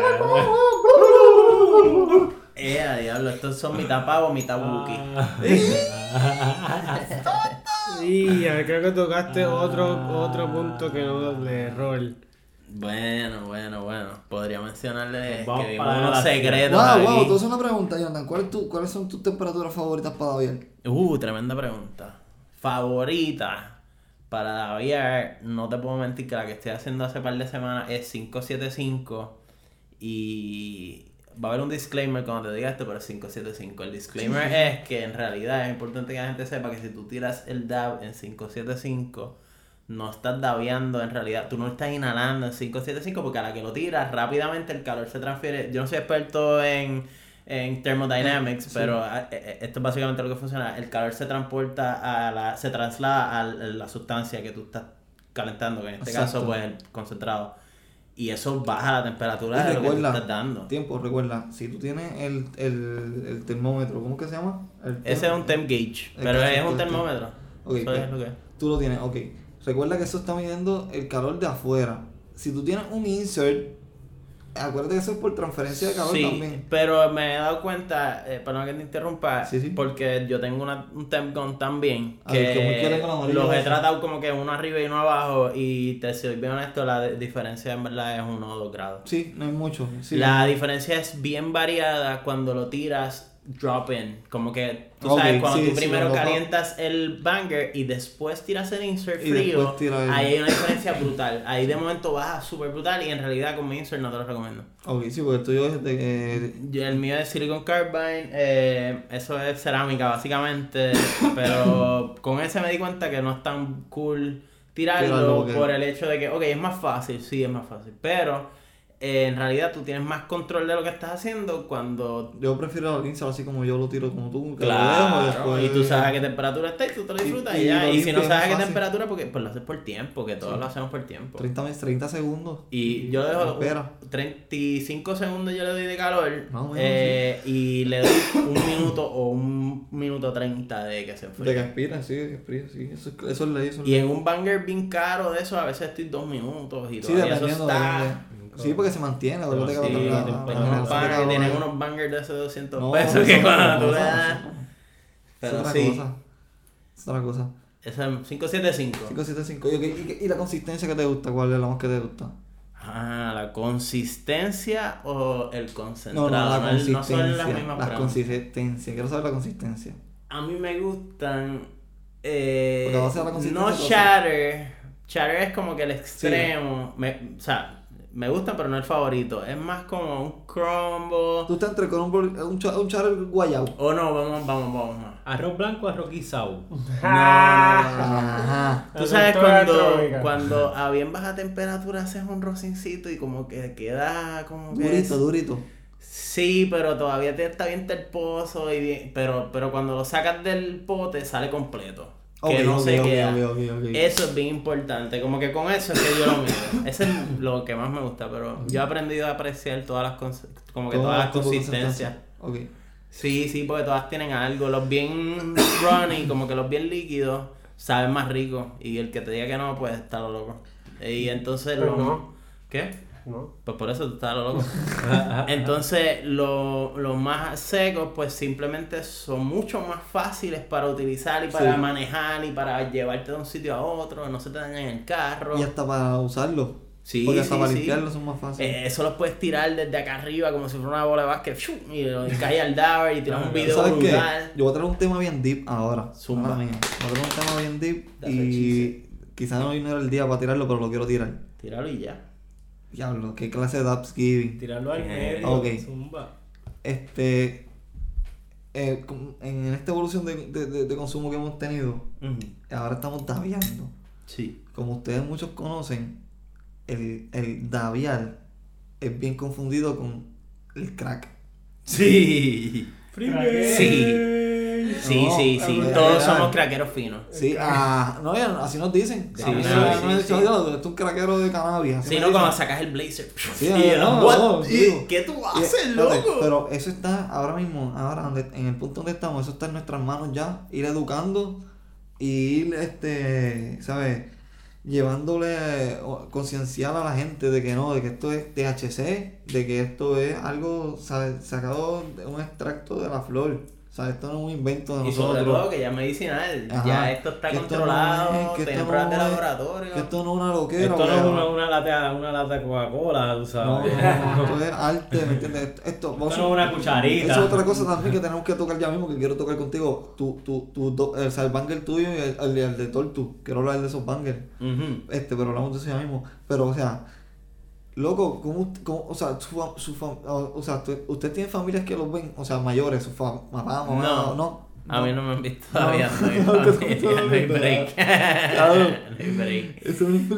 Eh, a diablo, estos son mitad pavo, mitad buki. Sí, a ver, creo que tocaste otro, otro punto que no de error. Bueno, bueno, bueno. Podría mencionarle Vamos que vimos unos la secretos Wow, wow, tú haces una pregunta, Jonathan. ¿Cuál tu- ¿Cuáles son tus temperaturas favoritas para Daviar? Uh, tremenda pregunta. Favorita para Daviar, no te puedo mentir que la que estoy haciendo hace par de semanas es 575 y va a haber un disclaimer cuando te diga esto, pero es 575. El disclaimer es que en realidad es importante que la gente sepa que si tú tiras el dab en 575 no estás dabeando en realidad, tú no estás inhalando en 575 porque a la que lo tiras rápidamente el calor se transfiere. Yo no soy experto en, en thermodynamics, pero ah, eh, eh, esto es básicamente lo que funciona. El calor se transporta a la, se traslada a la sustancia que tú estás calentando, que en este Exacto. caso pues el concentrado. Y eso baja la temperatura de lo que tú estás dando. Tiempo, recuerda, si tú tienes el, el, el termómetro, ¿cómo que se llama? El Ese es un temp gauge, pero es un termómetro. Ok, Eso ok. es lo que es. Tú lo tienes, ok. Recuerda que eso está midiendo el calor de afuera. Si tú tienes un insert, acuérdate que eso es por transferencia de calor Sí, también. pero me he dado cuenta, eh, perdón que te interrumpa, Sí, sí. porque yo tengo una, un temp gun también, que amarillo los he tratado como que uno arriba y uno abajo, y te soy bien honesto, la diferencia en verdad es uno o dos grados. Sí, no hay mucho. La diferencia es bien variada cuando lo tiras drop in, como que tú sabes, cuando sí, tú primero calientas el banger y después tiras el insert frío, el- ahí hay una diferencia brutal. Ahí de momento baja súper brutal y en realidad con mi insert no te lo recomiendo. Ok, sí, porque el tuyo es de. Yo- El mío es Silicon Carbine, eh, eso es cerámica básicamente, pero con ese me di cuenta que no es tan cool tirarlo por el hecho de que, ok, es más fácil, sí, es más fácil, pero eh, en realidad tú tienes más control de lo que estás haciendo cuando... Yo prefiero el insert así como yo lo tiro como tú. que Claro, después- y tú sabes a qué temperatura está y tú te lo disfrutas y, y ya. Y si no sabes a qué fácil. temperatura, porque pues lo haces por tiempo, que todos lo hacemos por tiempo. 30, mes- 30 segundos. Y yo le dejo Espera. 35 segundos yo le doy de calor Más o menos, eh, y le doy un minuto o un minuto 30 de que se De que enfríe. expira, sí, de que expira, sí. Eso, es- eso es ley, eso es Y ley. en un banger bien caro de eso a veces estoy dos minutos y Sí, todavía eso está... Sí, porque se mantiene. acuérdate que Sí, la- la- pero la- unos la- la- bangers la- tienen la- unos bangers de esos 200 No, pesos eso que es cuando tú le das... es Pero otra sí, cosa. Es otra cosa. esa es 575. 575. ¿Y, y, y la consistencia que te gusta? ¿Cuál es la más que te gusta? Ah, la consistencia o el No, concentrado. no, la No, consistencia. son las mismas la consistencia. Quiero saber la consistencia. A mí me gustan. Eh, Porque va a ser la consistencia no chatter. Chatter es como que el extremo. Me, o sea, me gustan, pero no el favorito. Es más como un crumble. Tú estás entre con un, un, cha- un char guayabo. O no, vamos, vamos, vamos. Arroz blanco, arroz guisado. Ajá. Tú sabes cuando, cuando a bien baja temperatura haces un rocincito y como que queda como que. Durito, durito. Sí, pero todavía te está bien terposo y bien, pero, pero cuando lo sacas del pote sale completo. Que Ok, no ok, se ok, queda. Eso es bien importante. Como que con eso es que yo lo mido. Eso es lo que más me gusta, pero yo he aprendido a apreciar todas las cons- como que todas las consistencias. Sí, sí, porque todas tienen algo. Los bien runny, como que los bien líquidos, saben más ricos. Y el que te diga que no, pues está lo loco. Y entonces Pues lo. no. ¿Qué? ¿No? Pues por eso tú estás lo loco. Entonces, lo- los más secos, pues simplemente son mucho más fáciles para utilizar y para Sí. manejar y para llevarte de un sitio a otro, no se te dañan el carro. Y hasta para usarlo. Sí, Porque hasta sí, para sí. limpiarlo son más fáciles. Eh, eso los puedes tirar desde acá arriba como si fuera una bola de básquet y, lo- y cae al dower y tiras un video ¿Sabes qué? brutal. Yo voy a traer un tema bien deep ahora. Zumba. Mía. Voy a traer un tema bien deep That's y quizás hoy no era el día para tirarlo, pero lo quiero tirar. Tíralo y ya. Diablo, qué clase de Upsgiving. Tirarlo al Eh, medio. ok. Zumba. Este. eh, con- en esta evolución de, de- de- de consumo que hemos tenido, ahora estamos daviando. Sí. Como ustedes muchos conocen, el, el daviar es bien confundido con el crack. Sí. Sí. Sí, No, sí, sí. Todos somos craqueros finos. Sí, ah, no, así nos dicen. Sí, sí, sí, sí. "Diablo, tú eres un craquero de cannabis. me no, cuando sacas el blazer. Sí. ¿Qué tú haces, loco? Pero eso está ahora mismo, ahora en el punto donde estamos, eso está en nuestras manos ya. Ir educando y ir, este, ¿sabes? Llevándole concienciar a la gente de que no, de que esto es THC, de que esto es algo ¿sabes? sacado de un extracto de la flor. Sea, esto no es un invento de Y sobre nosotros. todo que ya es medicinal, Ajá. ya esto está esto controlado, no es- esto pruebas de no es- laboratorio. Que esto no es una loquera. Esto no es una, una lata, una lata de Coca-Cola, tú No, sabes. no, no, esto es arte, ¿me entiendes? Esto, esto, vamos Esto a- no es una cucharita. Eso es otra cosa también que tenemos que tocar ya mismo, que quiero tocar contigo. Tu, tu, tu, do- o sea, el banger tuyo y el, el, el de Tortu. Quiero hablar de esos bangers. Ujú. Este, pero hablamos de eso ya mismo. Pero, o sea, loco, ¿cómo, cómo- o sea, su, su o sea, usted tiene familias que los ven, o sea, mayores, su fam- mamá, mamá, No. no. A mí no me han visto todavía, No. no, hay No, break. No hay break.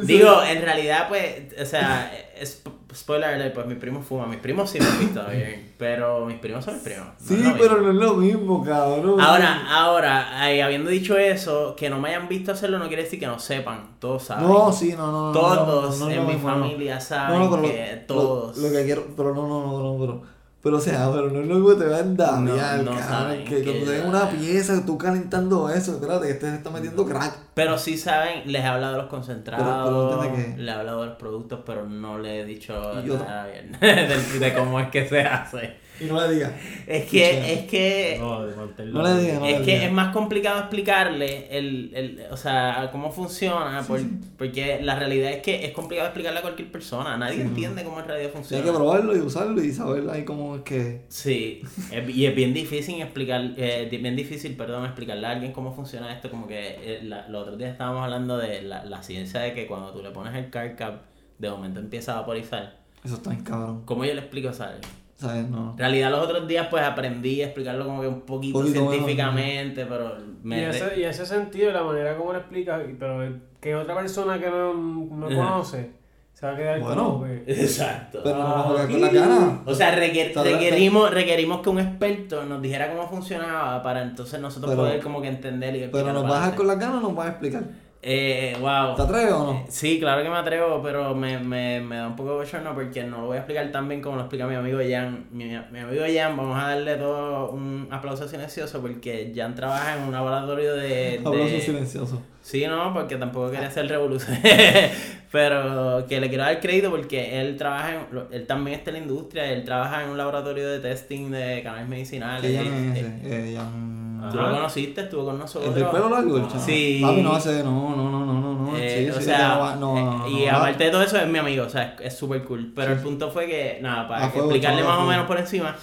Digo, en realidad, pues, o sea, es, spoiler alert, pues mis primos fuman. Mis primos sí me han visto bien, pero mis primos son mis primos. no Sí, pero no es lo mismo, cabrón. Ahora, ahora, ahí, habiendo dicho eso, que no me hayan visto hacerlo no quiere decir que no sepan. Todos saben. No, sí, no, no. Todos no, en mi familia saben que todos. Lo, lo que quiero, pero no, no, no, no, pero. Pero o sea, pero no es lo que te va a endaviar, No, no cabrón, que, que- cuando te una pieza, tú calentando eso, espérate, que este se está metiendo crack. Pero sí saben, les he hablado de los concentrados, Pero- les he hablado de los productos, pero no le he dicho nada bien de, de cómo es que se hace. Y no le digas. Es que, es que, No. No le digas, no es le que digas. es más complicado explicarle el, el, o sea, cómo funciona, por- porque la realidad es que es complicado explicarle a cualquier persona, nadie entiende cómo en realidad Sí, funciona. hay que probarlo y usarlo y saber ahí cómo es que. Sí, y es bien difícil explicar, eh, bien difícil, perdón, explicarle a alguien cómo funciona esto, como que eh, la- los otros días estábamos hablando de la, la ciencia de que cuando tú le pones el car cap, de momento empieza a vaporizar. Eso está bien cabrón. ¿Cómo yo le explico eso a alguien? ¿Sabes? No. En realidad los otros días pues aprendí a explicarlo como que un poquito, Poquito menos, científicamente, pero Y me... re- ese, y ese sentido, la manera como lo explica, pero que otra persona que no, no conoce se va a quedar Bueno. como que. Exacto. Pero no vamos a jugar con la cara. O sea, requer- requerimos, requerimos que un experto nos dijera cómo funcionaba para entonces nosotros Pero- poder como que entender y Pero nos vas a dejar con las ganas o nos vas a explicar. Eh, wow. ¿Te atreves o no? Sí, claro que me atrevo, pero me, me, me da un poco de bochorno porque no lo voy a explicar tan bien como lo explica mi amigo Jan. Mi, mi amigo Jan, vamos a darle todo un aplauso silencioso porque Jan trabaja en un laboratorio de... Aplauso de- silencioso. Sí, no, porque tampoco quería hacer revolución. Pero que le quiero dar crédito porque él trabaja, en, él también está en la industria, él trabaja en un laboratorio de testing de canales medicinales. ¿Qué llaman Eh, eh, Eh, Tú lo conociste, estuvo con nosotros. ¿El del pelo largo? El? Sí. Papi, no hace. No, no, no, no, no. no. Eh, sí, o sí, sea, no va- no, eh, no, no, y no, aparte de todo eso es mi amigo, o sea, es- súper cool. Pero el punto fue que, nada, para fuego, explicarle más o menos por encima,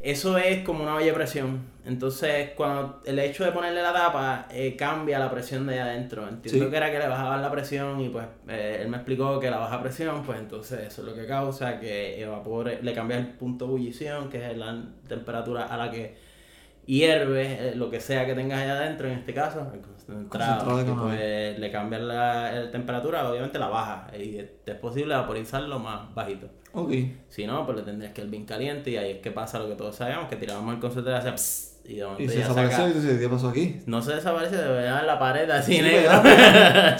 eso es como una olla de presión. Entonces, cuando el hecho de ponerle la tapa eh, cambia la presión de ahí adentro. Entiendo Sí. que era que le bajaban la presión y pues eh, él me explicó que la baja presión, pues entonces eso es lo que causa que evapore, le cambia el punto de ebullición, que es la temperatura a la que hierve eh, lo que sea que tengas allá adentro, en este caso, el concentrado, pues, le cambian la, la temperatura, obviamente la baja, y es posible vaporizarlo más bajito. Ok. Si no, pues le tendrías que ir bien caliente y ahí es que pasa lo que todos sabemos, que tirábamos el concentrado hacia pss, y de momento Y se desapareció saca- y dices, ¿qué pasó aquí? No se desaparece, de verdad en la pared así Sí, un-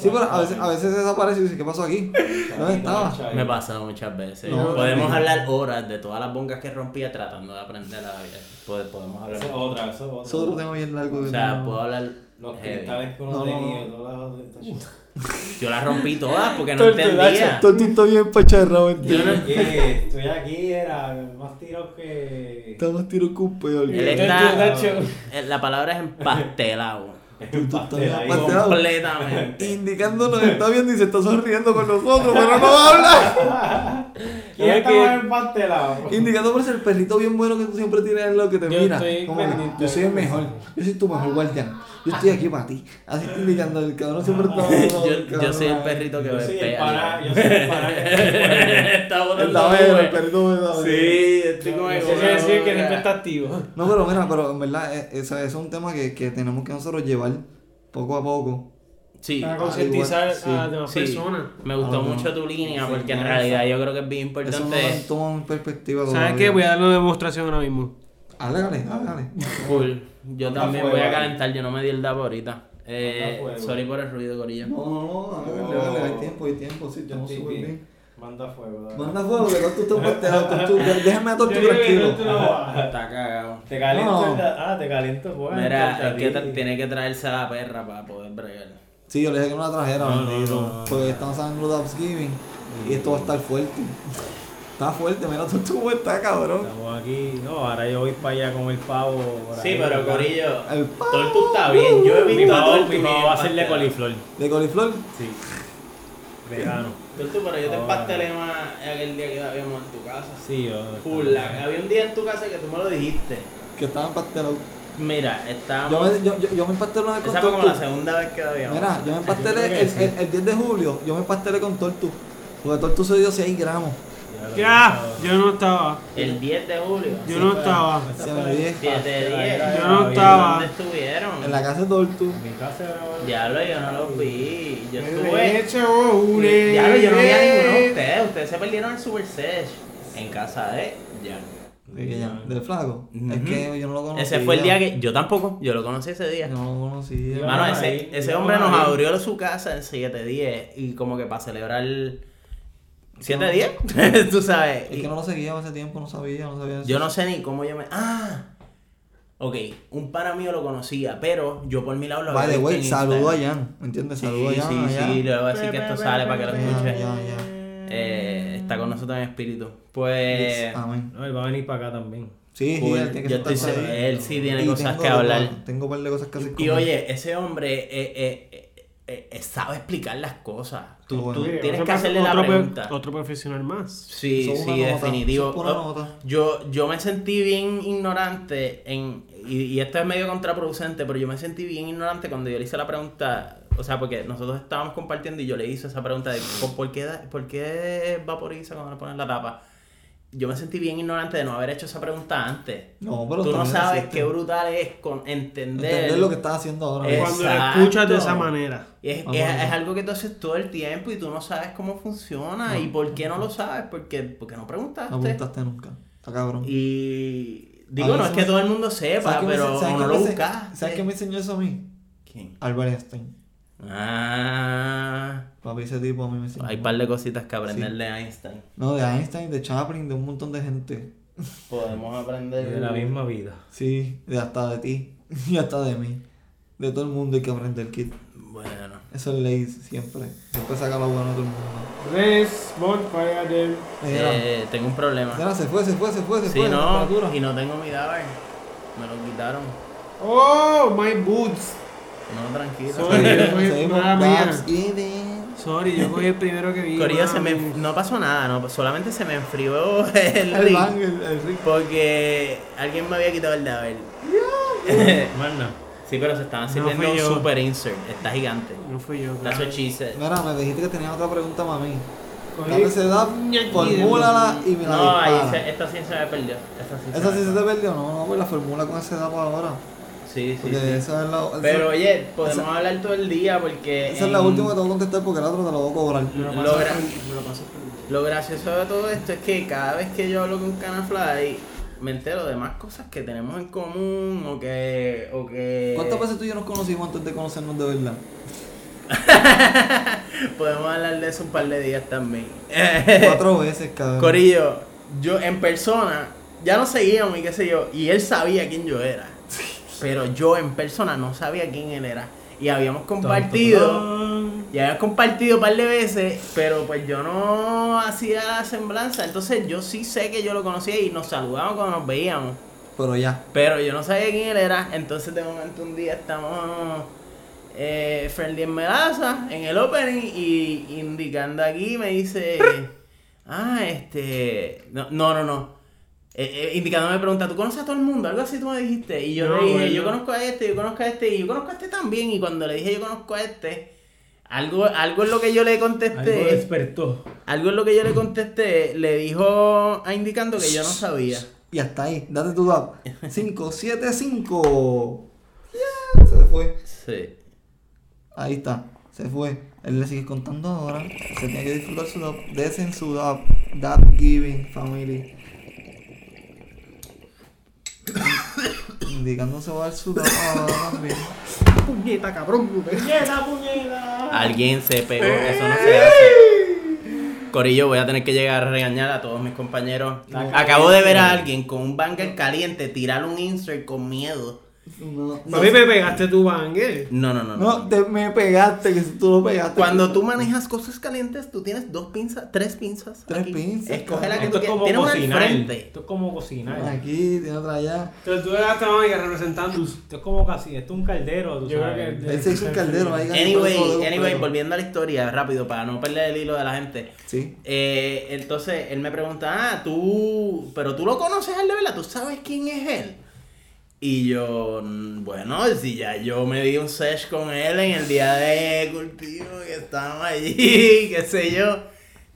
Sí, pero a veces, a veces desaparece y dices, ¿qué pasó aquí? ¿Dónde estaba? Me ha pasado muchas veces. No, podemos no. hablar horas de todas las bongas que rompía tratando de aprender a Pod- Podemos hablar. Eso es otra, eso es otra. Eso es otro tema bien largo. O que sea, no- puedo hablar. Los heavy. cristales que uno No, no, tenía, no. todas las Yo las rompí todas porque no entendía. Torti está bien pacharrado, Yo ¿entiendes? no- ¿Qué? Estoy aquí, era más tiro que. Está más tiro que un peor. Él está. Eh, La palabra es empastelado. Tú- tú estás bien Pastel ahí. pastelado. Completamente. Indicándonos, está viendo y se está sonriendo con nosotros, pero no habla. ¿Quién Es está que- empastelado? Indicando por ser el perrito bien bueno que tú siempre tienes en lo que te Yo mira. estoy Como que, pendiente yo soy el mejor. Yo soy tu mejor guardián. Yo estoy aquí para ti. Así está indicando el cabrón siempre está. Yo, yo soy el perrito que Yo ve soy el pana, yo soy el pana que Está El tabero, el perrito me da. Sí, quiere decir que siempre está activo. No, pero mira, pero en verdad, eh, esa- eso es un tema que, que tenemos que nosotros llevar poco a poco. Sí. Para concientizar igual, sí. a las demás Sí, personas. me gustó Ah, mucho tu línea Sí, porque en realidad yo creo que es bien Eso no importante. lo toma en perspectiva ¿Sabes todavía. qué? Voy a darle una demostración ahora mismo. Dale, dale, dale, dale. Cool. Yo también voy a calentar, yo no me di el dabo ahorita. Eh, sorry por el ruido, Corillo. No, no, no, dale, No. dale, dale, hay tiempo, hay tiempo, sí, yo no súper bien. Manda fuego. dale. Manda fuego, que Tortu está empartelado. Tortu, déjame a Tortu tranquilo. tú no. Está cagado. Te caliento. No. Ah, te caliento. Bueno, Mira, es que te- te- tiene que traerse a la perra para poder bregar. Sí, yo le dije que no la trajera, No, no, bendito. no, no, porque no. estamos hablando de Thanksgiving y esto va a estar fuerte. Está fuerte, mira Tortu cómo está, cabrón. Estamos aquí. No, ahora yo voy para allá con el pavo. Sí, pero. Corillo, El pavo. Tortu está bien. Yo he visto a Tortu mi pavo va a ser de coliflor. ¿De coliflor? Sí. Vegano. Tortu, pero yo te Oh. empastelé más aquel día que habíamos en tu casa. Sí, yo. Había un día en tu casa que tú me lo dijiste. Que estaba empastelado. Mira, Yo estábamos... me, yo, yo, yo me empastelé una vez con Esa fue como la segunda vez que habíamos. Mira, yo me Yo empastelé el, el, el 10 de julio. Yo me empastelé con Tortu. Porque Tortu se dio 6 gramos. Ya, yo no estaba. El 10 de julio. Yo no estaba. Se me dio 7 de 10. Yo no estaba. ¿Dónde estuvieron? en la casa de Tortu. Mi casa era. Diablo, yo no los vi. Yo estuve... Leche, Diablo, yo no vi a ninguno de ustedes. Ustedes se perdieron el Super Sesh. En casa de Jan. Ya- del flaco. Es que yo no lo conocía. Ese fue el día que... Yo tampoco. Yo lo conocí ese día. Yo no lo conocía. Yo- Mano, Vamos ese, ahí, ese hombre nos ahí. abrió su casa en 7-10 y como que para celebrar 7-10, tú sabes. Es Y que no lo seguía hace tiempo, no sabía, no sabía eso. Yo no sé ni cómo yo me... Ah, ok, un pana mío lo conocía, pero yo por mi lado lo visto way, en saludo a. Jan, ¿me entiendes? Sí, Saludo a Jan. sí, allá. sí, le voy a decir que esto sale para que lo escuche. ya, ya. Eh, está con nosotros en espíritu. Pues... Yes, Amén. No, él va a venir para acá también. Sí, sí, Cool. él tiene que Yo estoy seguro, él sí tiene Y cosas que de- hablar. Tengo un par de cosas que hacer con Y él. oye, ese hombre eh, eh, eh, eh, sabe explicar las cosas. Tú, tienes otro que hacerle la otro pregunta. Otro profesional más. Sí, Son sí, definitivo. son. Yo, yo me sentí bien ignorante en, y, y esto es medio contraproducente, pero yo me sentí bien ignorante cuando yo le hice la pregunta, o sea, porque nosotros estábamos compartiendo y yo le hice esa pregunta de ¿por, qué, por qué vaporiza cuando le pones la tapa? Yo me sentí bien ignorante de no haber hecho esa pregunta antes. No, pero Tú no sabes existe. qué brutal es con entender, Entender lo que estás haciendo ahora. Mismo. Cuando lo Exacto. escuchas de esa manera. Y es, es- algo que tú haces todo el tiempo y tú no sabes cómo funciona. ¿Y por qué no lo sabes? Porque, porque no preguntaste. No preguntaste nunca. Está cabrón. Y digo, no es que me- todo el mundo sepa, ¿Sabes qué me pero ense- ¿sabes no qué lo buscaste. ¿Sabes qué me enseñó eso a mí? ¿Quién? Albert Einstein. Ah, Papi, ese tipo a mí me enseñó. hay un par de cositas que aprender Sí. de Einstein. No, de Einstein, de Chaplin, de un montón de gente. Podemos aprender De la misma vida. Sí, de hasta de ti y hasta de mí. De todo el mundo hay que aprender, kid. Bueno, Eso es ley siempre. Siempre saca lo bueno de todo el mundo. Res, bonfire del. Eh, tengo un problema. mira, se fue, se fue, se fue, se Sí, fue. no, y no tengo mi Dabar. Me lo quitaron. Oh, my boots. No, tranquilo. Sorry, yo cogí el primero que vi. Corillo, se me, mami. no pasó nada, no, solamente se me enfrió el, El ring bang, el, el ring. porque alguien me había quitado el Dabar. Manda. sí, pero se estaban sirviendo fui un yo. super insert. Está gigante. No fui yo, That's claro. what she said. Mira, me dijiste que tenías otra pregunta, mami. Cogí- Dame Ñaki, formúlala y me la No, ahí dispara. se, esta sí se me perdió. Esta sí, ¿Esa se sí me se te perdió? No, no, pues la formula con esa edad para ahora. Sí, sí, Porque sí. esa es la, esa- Pero oye, podemos hablar todo el día porque. esa es la última que te voy a contestar porque el otro te lo voy a cobrar. Me lo Lo paso gra- por- me lo paso por- Lo gracioso de todo esto es que cada vez que yo hablo con Canafly, me entero de más cosas que tenemos en común o que. O que... ¿Cuántas veces tú y yo nos conocimos antes de conocernos de verdad? Podemos hablar de eso un par de días también. Cuatro veces, cabrón. Corillo, yo en persona, ya nos seguíamos y qué sé yo, y él sabía quién yo era. Pero yo en persona no sabía quién él era. Y habíamos compartido, y habíamos compartido un par de veces, pero pues yo no hacía la semblanza. Entonces yo sí sé que yo lo conocía y nos saludábamos cuando nos veíamos. Pero ya. Pero yo no sabía quién él era. Entonces de momento un día estamos eh, friendly en Melaza, en el opening, y indicando aquí me dice, ah, este, no, no, no. no. Eh, eh, indicando me pregunta, ¿tú conoces a todo el mundo? Algo así tú me dijiste. Y yo No, le dije, bueno. yo conozco a este, yo conozco a este, y yo conozco a este también. Y cuando le dije yo conozco a este, algo, algo es lo que yo le Algo contesté. despertó. Algo es lo que yo le contesté, le dijo a indicando que yo no sabía. Y hasta ahí. Date tu dab. 5, 7, 5. Ya, se fue. Sí. Ahí está. Se fue. Él le sigue contando ahora. Se tiene que disfrutar su dab. Desen su dab. Dab giving, family. Indicando se va a dar su dab ahora también. Puñeta, cabrón. ¡Puñeta, puñeta! Alguien se pegó, eso no se hace. Corillo, voy a tener que llegar a regañar a todos mis compañeros. Acabo de ver a alguien con un banger caliente tirar un insert con miedo. No, A mí me pegaste tu banger. No, no, no. no. no, te- me pegaste, que tú lo pegaste. Cuando tú manejas cosas calientes, tú tienes dos pinzas, tres pinzas. Tres aquí. pinzas, Escoge la que Esto tú es como quieras. Tienes una al cocinar. frente. Esto es como cocinar. Aquí, tiene otra allá. Entonces tú mágica representando. Esto es como casi, esto es un caldero, tú Yo creo que- Él se hizo un caldero ahí. Anyway, anyway, volviendo a la historia, rápido, para no perder el hilo de la gente. Sí. Eh, entonces él me pregunta, ah, tú, pero tú lo conoces a él de verdad, tú sabes quién es él. Y yo, "Mm, bueno, si ya yo me di un sesh con él en el día de cultivo, que estábamos allí, qué sé yo.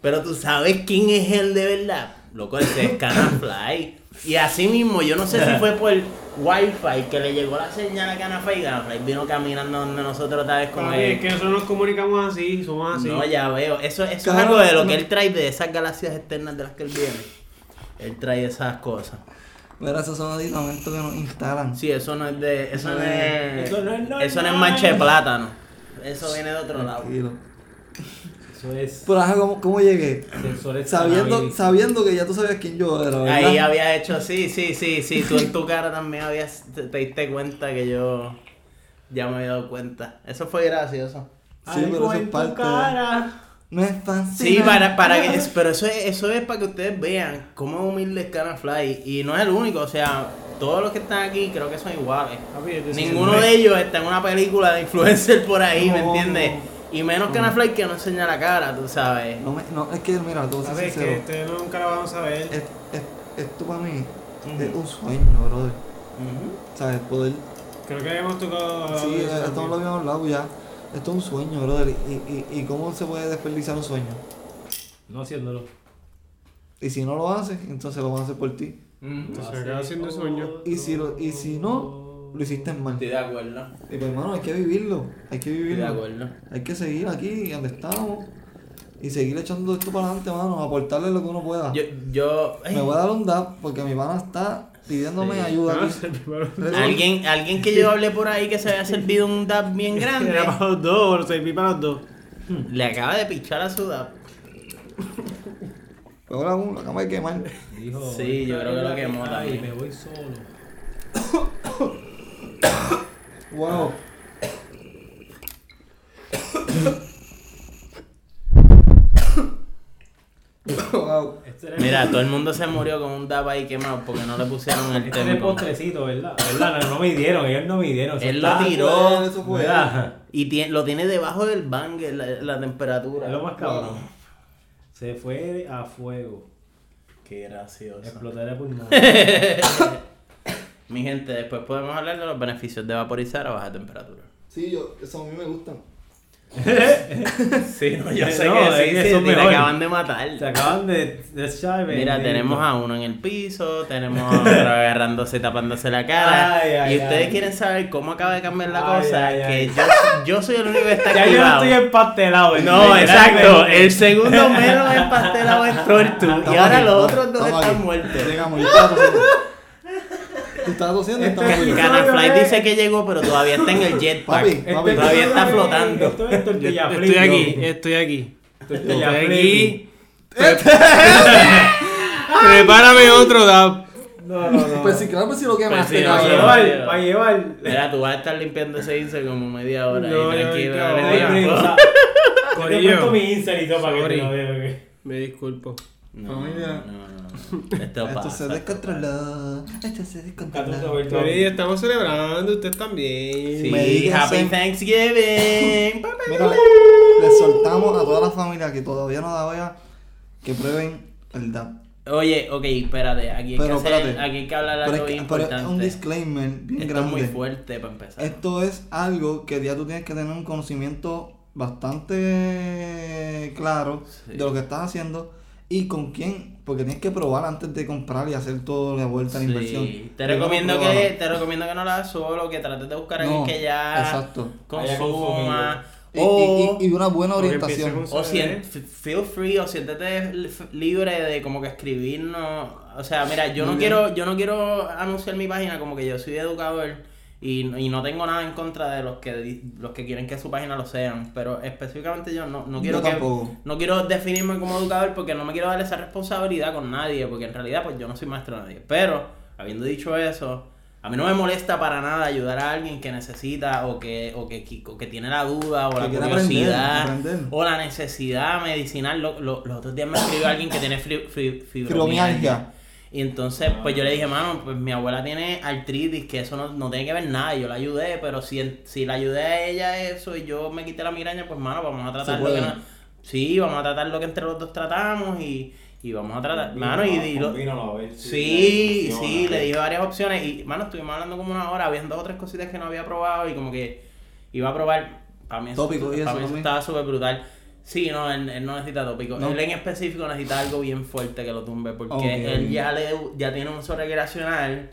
Pero tú sabes quién es él de verdad. Loco, ese es Canafly. Y así mismo, yo no sé si fue por Wi-Fi que le llegó la señal a Canafly y Canafly vino caminando donde nosotros otra vez con Papi, él. es que nosotros nos comunicamos así, somos así. No, ya veo. Eso, eso es Claro, algo de lo no. que él trae de esas galaxias externas de las que él viene. Él trae esas cosas. Mira, esos son aditamentos que nos instalan. Sí, eso no es de. Eso no es. Eso no es normal. Eso no es mancha de plátano. Eso viene de otro lado. Eso es Pero ajá, ¿cómo, cómo llegué? sensores Sabiendo, sabiendo que ya tú sabías quién yo era, ¿verdad? Ahí había hecho, sí, sí, sí, sí. Tú en tu cara también habías. Te, te diste cuenta que yo. Ya me había dado cuenta. Eso fue gracioso. Sí, pero eso es en tu parte de- cara. No es fácil. Sí, para, para que, pero eso es, eso es para que ustedes vean cómo humilde es Canafly. Y no es el único, o sea, todos los que están aquí creo que son iguales. Yo te Ninguno de ellos está en una película de influencer por ahí, ¿me No, entiendes? Y menos Canafly que no enseña la cara, tú sabes. No, me- no, es que, mira, tú Papi, ser es que este nunca lo vamos a ver. Es- es- Esto para mí es un sueño, brother. Ujú. ¿Sabes? Poder. Creo que habíamos tocado. Sí, esto lo habíamos hablado ya. Esto es un sueño, brother. Y, y, y cómo se puede desperdiciar un sueño. No haciéndolo. Y si no lo haces, entonces lo van a hacer por ti. Se acaba haciendo sueño. Y si, lo, y si no, lo hiciste mal. Estoy de acuerdo. Y pues, hermano, hay que vivirlo. Hay que Estoy de vivirlo. acuerdo. Hay que seguir aquí, donde estamos. Y seguir echando esto para adelante, mano. Aportarle lo que uno pueda. Yo, yo, ay, Me voy a dar un dab porque mi pana está pidiéndome Sí. ayuda el primero. alguien, alguien que yo hablé por ahí que se había servido un dab bien grande, Era para los dos, lo serví para los dos. le acaba de pichar a su dab. Pero ahora uno, acaba de quemar. Dijo, Sí, yo creo que lo quemó también. me voy solo. Wow. wow. Este Mira, todo el mundo se murió con un dab ahí quemado porque no le pusieron el Este tempo. postrecito, ¿verdad? ¿Verdad? No, no me dieron, ellos no me dieron. Él lo tiró. Eso fue. ¿Verdad? Y tiene- lo tiene debajo del banger, la, la temperatura. Es lo más cabrón. Se fue a fuego. Qué gracioso. Explotar el pulmón. Mi gente, después podemos hablar de los beneficios de vaporizar a baja temperatura. Sí, yo, eso a mí me gusta. Sí, no, yo sé no, que es sí, que sí, te acaban de matar. Se acaban de, Mira, tenemos a uno en el piso, tenemos a otro agarrándose y tapándose la cara. Ay, ay, y ustedes ay. quieren saber cómo acaba de cambiar la Ay, cosa, ay, que ay. Yo, yo soy el único que está Ya yo no activado. estoy empastelado. No, exacto. El segundo menos empastelado es Tortu. Y ahora aquí, los otros dos están aquí. muertos. Llegamos, yo estaba tosiendo. Tú estabas tosiendo Este-. Canafly dice que llegó, pero todavía está en el jetpack. Papi, Este papi. Todavía está flotando. Estoy aquí, estoy aquí. Estoy aquí. Prepárame otro dab. No, no, no. Pues sí, claro, pues si lo quemaste, Pues sí, Para llevar, para llevar. Mira, tú vas a estar limpiando ese insert como media hora. No, ahí, yo- tranquilo, mi Instagram y todo para que te lo veas. ok. Me disculpo. No, no, no. Esto Esto se descontroló. Esto se descontroló. Estamos celebrando, ustedes también. Sí. Happy Thanksgiving. Mira, le soltamos a toda la familia que todavía no da vea que prueben el DAP. Oye, ok, espérate. Aquí hay, Pero, que, hacer- espérate. aquí hay que hablar Pero, algo es pero es un disclaimer bien Esto es muy fuerte para empezar. Esto es algo que ya tú tienes que tener un conocimiento bastante claro Sí. de lo que estás haciendo y con quién, porque tienes que probar antes de comprar y hacer toda la vuelta a la Sí, inversión. Te recomiendo, que, te recomiendo que no lo hagas solo, que trates de buscar a alguien No, que ya exacto. Consuma. Y, O, y- y- y una buena orientación. o f- feel free o siéntete li- libre de como que escribirnos. O sea, mira, yo no bien. quiero, yo no quiero anunciar mi página como que yo soy educador Y, y no tengo nada en contra de los que los que quieren que su página lo sean, pero específicamente yo no, no quiero Yo que no quiero definirme como educador porque no me quiero dar esa responsabilidad con nadie, porque en realidad pues yo no soy maestro de nadie. Pero, habiendo dicho eso, a mí no me molesta para nada ayudar a alguien que necesita o que, o que, o que tiene la duda o Que la curiosidad aprender, aprender. o la necesidad medicinal. Lo- lo- los otros días me escribió alguien que tiene fibromialgia. Y entonces, pues yo le dije, mano, pues mi abuela tiene artritis, que eso no, no tiene que ver nada. Y yo la ayudé, pero si, si la ayudé a ella eso y yo me quité la migraña, pues, mano, vamos a tratar lo que no- Sí, vamos a tratar lo que entre los dos tratamos y, y vamos a tratar. Mano, y, y lo- Combínalo a ver si Sí, funciona. sí, le dije varias opciones y, mano, estuvimos hablando como una hora, había dos o tres cositas que no había probado y como que iba a probar, para mí eso, Tópico y para eso mí eso también. estaba súper brutal. Sí, no, él, él no necesita tópico. No. Él en específico necesita algo bien fuerte que lo tumbe porque él ya le ya tiene un uso recreacional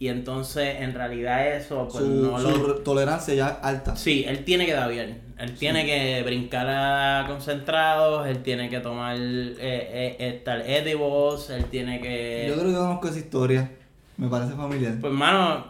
y entonces en realidad eso pues su, no su lo... tolerancia ya alta. Sí, él tiene que dar bien. Él tiene que brincar a concentrados, él tiene que tomar eh, eh, tal edibles, él tiene que... Yo creo que conozco esa historia. Me parece familiar. Pues mano,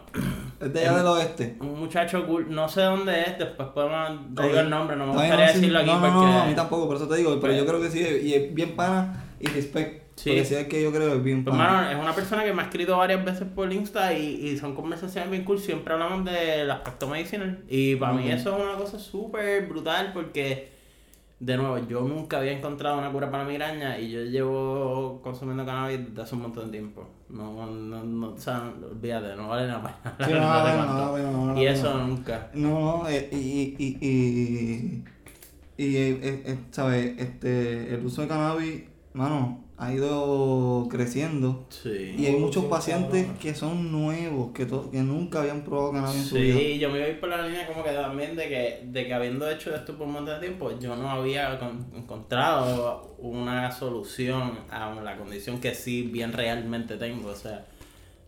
Es de allá del oeste. un muchacho cool, no sé dónde es, después podemos, te digo el nombre, no me gustaría sí. decirlo aquí no, no, porque... no, a mí tampoco, por eso te digo, pero yo creo que sí, y es bien pana y respect. Sí. Porque si es que yo creo que es bien Pues pana. mano, es una persona que me ha escrito varias veces por Insta y, y son conversaciones bien cool, siempre hablamos del aspecto medicinal. Y para mí Ok. eso es una cosa súper brutal porque, de nuevo, yo nunca había encontrado una cura para la migraña y yo llevo consumiendo cannabis desde hace un montón de tiempo. No, no, no, o sea, olvídate, no vale nada para Sí, no, no no, Y eso no. nunca. No, eh, y, y, y, y, eh, eh, eh, ¿sabes? Este, el uso de cannabis, mano, ha ido creciendo. Sí. Y hay muchos pacientes cabrón. que son nuevos, que, to- que nunca habían probado cannabis en su vida. Sí, yo me iba a ir por la línea como que también de que, de que habiendo hecho esto por un montón de tiempo, yo no había con- encontrado una solución a la condición que sí bien realmente tengo. O sea,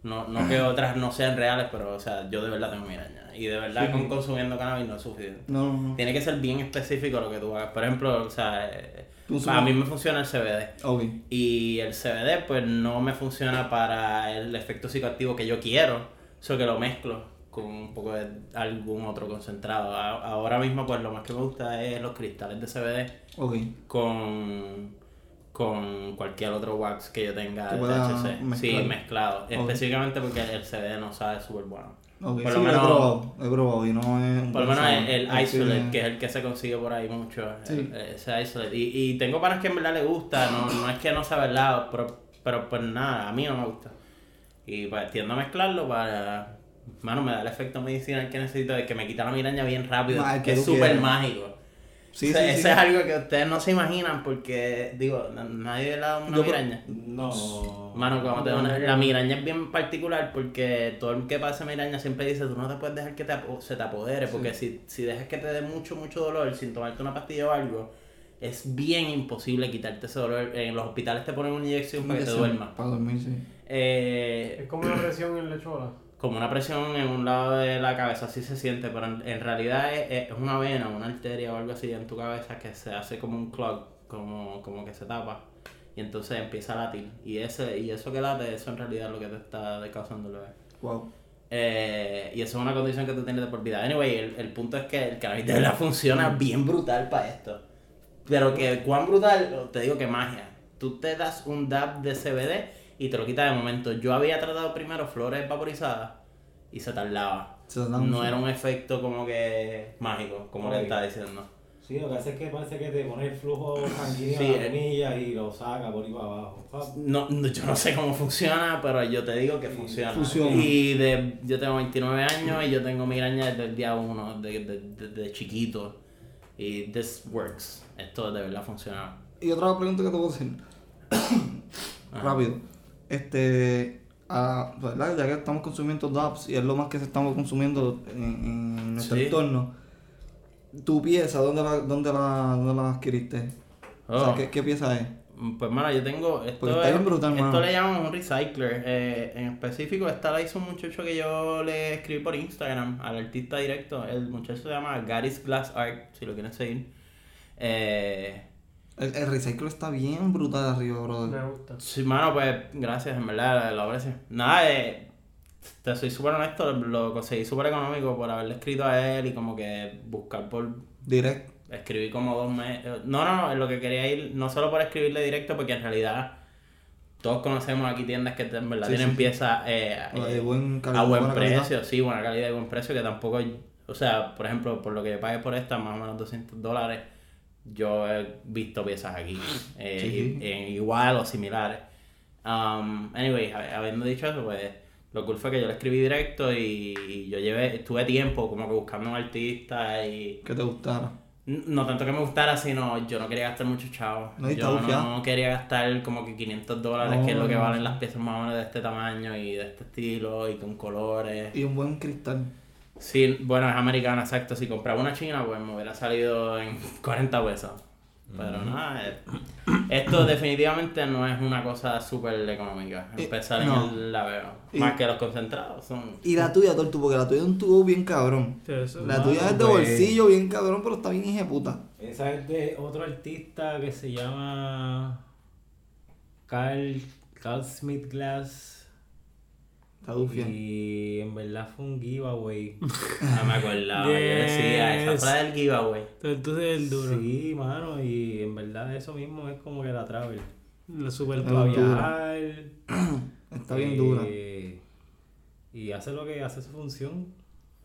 no, no que otras no sean reales, pero o sea, yo de verdad tengo migraña. Y de verdad Sí. con consumiendo cannabis no es suficiente. No, no, no. Tiene que ser bien específico lo que tú hagas. Por ejemplo, o sea, eh, a mí solo- me funciona el CBD. Y el CBD pues no me funciona para el efecto psicoactivo que yo quiero, eso que lo mezclo con un poco de algún otro concentrado. Ahora mismo pues lo más que me gusta es los cristales de CBD con, con cualquier otro wax que yo tenga de THC. Sí, mezclado. Específicamente porque el CBD no sabe súper bueno. Por sí, lo lo he menos- probado, he probado y no es Por lo menos el, el isolate, que es el que se consigue por ahí mucho. Sí. el- ese isolate. Y, y tengo panas que en verdad le gusta, no, no es que no sea verdad, pero, pero pues nada, a mí no me gusta. Y pues tiendo a mezclarlo para. Mano, me da el efecto medicinal que necesito de que me quita la miraña bien rápido. Que que es súper mágico. Sí, O sea, sí, eso sí. es algo que ustedes no se imaginan porque, digo, na- nadie le da una Yo- migraña. No. Mano, cuando te da una- la migraña es bien particular porque todo el que pasa migraña siempre dice, tú no te puedes dejar que te se te apodere, porque si, si dejas que te dé mucho, mucho dolor sin tomarte una pastilla o algo, es bien imposible quitarte ese dolor. En los hospitales te ponen una inyección para que te duermas. Para dormir, sí. Es Eh, como una presión en la chola. Como una presión en un lado de la cabeza, así se siente, pero en, en realidad es, es una vena, una arteria o algo así en tu cabeza que se hace como un clog, como, como que se tapa. Y entonces empieza a latir. Y ese y eso que late, eso en realidad es lo que te está causando el bebé. Wow. Eh, y eso es una condición que tú tienes de por vida. Anyway, el, el punto es que el cannabis de verdad funciona bien brutal para esto. Pero que cuán brutal, te digo que magia. Tú te das un dab de CBD y te lo quitas de momento. Yo había tratado primero flores vaporizadas y se tardaba. Se tardaba No mucho. era un efecto como que mágico, como le Ok. estaba diciendo. Sí, lo que hace es que parece que te pone el flujo sanguíneo Sí, a la eh. y lo saca por ahí para abajo. No, no, yo no sé cómo funciona, pero yo te digo que funciona. Funciona. Y de, yo tengo 29 años y yo tengo migraña desde el día 1, de, de, de- de chiquito. Y this works. Esto de verdad funciona. Y otra pregunta que te puedo hacer. Rápido. Este. ah, ¿verdad? Ya que estamos consumiendo DAPs y es lo más que se estamos consumiendo en, en nuestro Sí. entorno. ¿Tu pieza dónde la, dónde la, dónde la adquiriste? O sea, Oh. ¿qué, qué pieza es? Pues mano, yo tengo. Esto, está es- brutal, esto le llaman un recycler. Eh, en específico, esta la hizo un muchacho que yo le escribí por Instagram al artista directo. El muchacho se llama Gary's Glass Art, si lo quieren seguir. Eh, El, el recycle está bien brutal arriba, brother. Me gusta. Sí, mano, pues gracias, en verdad, lo aprecio. Nada, eh, te soy súper honesto, lo conseguí súper económico por haberle escrito a él y como que buscar por Direct. escribí como dos meses. No, no, no, lo que quería ir, no solo por escribirle directo, porque en realidad todos conocemos aquí tiendas que en verdad Sí, tienen sí. piezas eh, eh, buen a buen buena calidad. precio, sí, buena calidad y buen precio, que tampoco, o sea, por ejemplo, por lo que yo pagué por esta, más o menos 200 dólares, yo he visto piezas aquí, eh, Sí. y- en igual o similares. Um, anyway, hab- habiendo dicho eso, pues lo cool fue que yo le escribí directo y, yo llevé, estuve tiempo como que buscando un artista y Que te gustara. No tanto que me gustara, sino yo no quería gastar mucho chavo. No, yo bufiado. no quería gastar como que 500 dólares, No, que es lo que no, valen no. las piezas más o menos de este tamaño y de este estilo y con colores. Y un buen cristal. Sí, bueno, es americana, exacto. Si compraba una china, pues me hubiera salido en 40 pesos. Pero nada, eh, esto definitivamente no es una cosa súper económica. Eh, Empezar en el laveo. Y- Más que los concentrados son... Y la tuya, Tortu, porque la tuya es un tubo bien cabrón. Eso- La tuya es de pues. bolsillo bien cabrón, pero está bien puta. Esa es de otro artista que se llama Carl, Carl Smith Glass. Está. Y en verdad fue un giveaway. No me acordaba. Yo decía, esa fue del giveaway. Entonces el duro. Sí, mano, y en verdad eso mismo es como que la travel. La super viajar. Está bien eh, dura. Y hace lo que hace su función.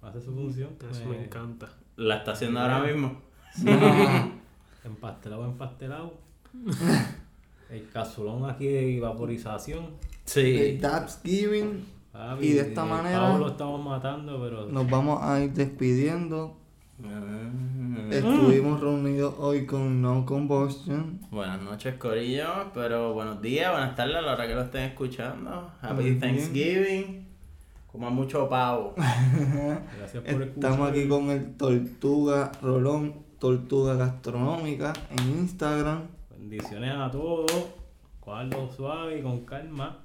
Hace su función. Eso Eh, me encanta. La está haciendo ahora mismo. Empastelado, empastelado. El casulón aquí de vaporización. Sí. Thanksgiving Papi, Y de esta el manera- lo estamos matando, pero. nos vamos a ir despidiendo. Mm. Estuvimos reunidos hoy con No Combustion. Buenas noches, Corillo, pero buenos días, buenas tardes a la hora que lo estén escuchando. Happy Muy bien. Thanksgiving. Coman mucho pavo. Gracias por escuchar. Estamos aquí con el Tortuga Rolón, Tortuga Gastronómica en Instagram. Bendiciones a todos. Cuadro suave y con calma.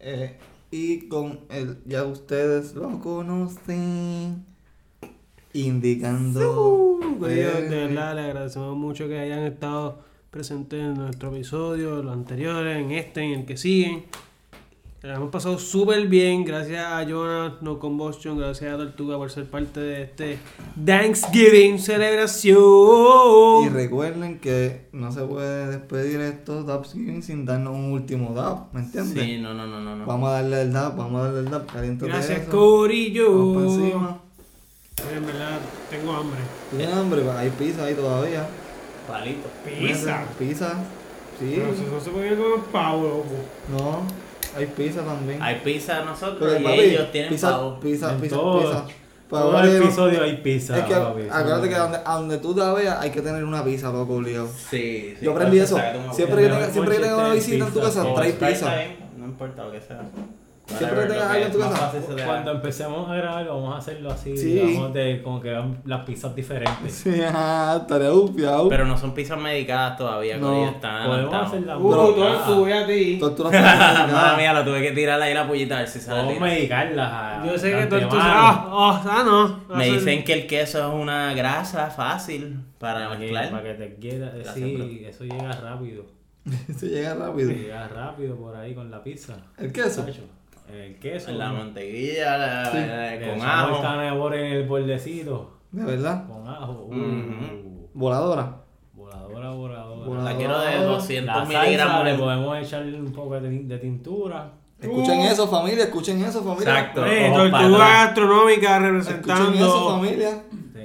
Eh, y con el, ya ustedes lo conocen, indicando. De verdad, le agradecemos mucho que hayan estado presentes en nuestro episodio, los anteriores, en este, en el que siguen. La hemos pasado súper bien. Gracias a Jonas, No Combustion, gracias a Tortuga por ser parte de este Thanksgiving celebración. Y recuerden que no se puede despedir estos Thanksgiving sin darnos un último dab, ¿me entiendes? Sí, no, no, no, no. no. Vamos a darle el dab, vamos a darle el dab, caliéntate Gracias, eso. Corillo. Vamos para encima. En verdad, tengo hambre. ¿Tienes hambre? Pues hay pizza ahí todavía. Palito. Pizza. Pizza. Sí. Pero si no se puede comer pavo, loco. No, hay pizza también. Hay pizza nosotros Pero, y papi, ellos tienen pizza, pavo. Pizza, En pizza, todo- pizza. Pero Todo el episodio hay pizza. Es que papi, acuérdate que a donde, a donde tú te veas hay que tener una pizza, loco, obligado. Sí, sí. Yo aprendí eso. Siempre que, buena. tenga, siempre que tenga una visita en tu casa, O trae Sprite pizza. No importa lo que sea. Siempre tengas algo en tu casa. Cuando empecemos a grabar, vamos a hacerlo así. Sí. Vamos de como que vean las pizzas diferentes. Sí, ajá, estaría bufiado. Pero no son pizzas medicadas todavía, No, Corillo, están Podemos adelantados. hacer la Uh, tú, tú, voy a ti. Tortura Madre mía, lo tuve que tirar ahí la pullita a ver si la Podemos tira. medicarlas. a- Yo sé que tú, tú ah, ah, ah, no. Me Hacer- dicen que el queso es una grasa fácil para mezclar. para que te quiera. Sí, eso llega rápido. Se llega rápido. Llega rápido por ahí con la pizza. ¿El queso? El queso. La ¿no? mantequilla la- Sí. la- con el ajo. en el bordecito. ¿De verdad? Con ajo. Uh, Ujú. Voladora. Voladora, voladora. Voladora. La quiero de 200 La salsa miligramos. le podemos echarle un poco de, tin- de tintura. Escuchen eso, familia, escuchen eso, familia. Exacto. Eh, tortuga gastronómica Escuchen eso, representando. familia.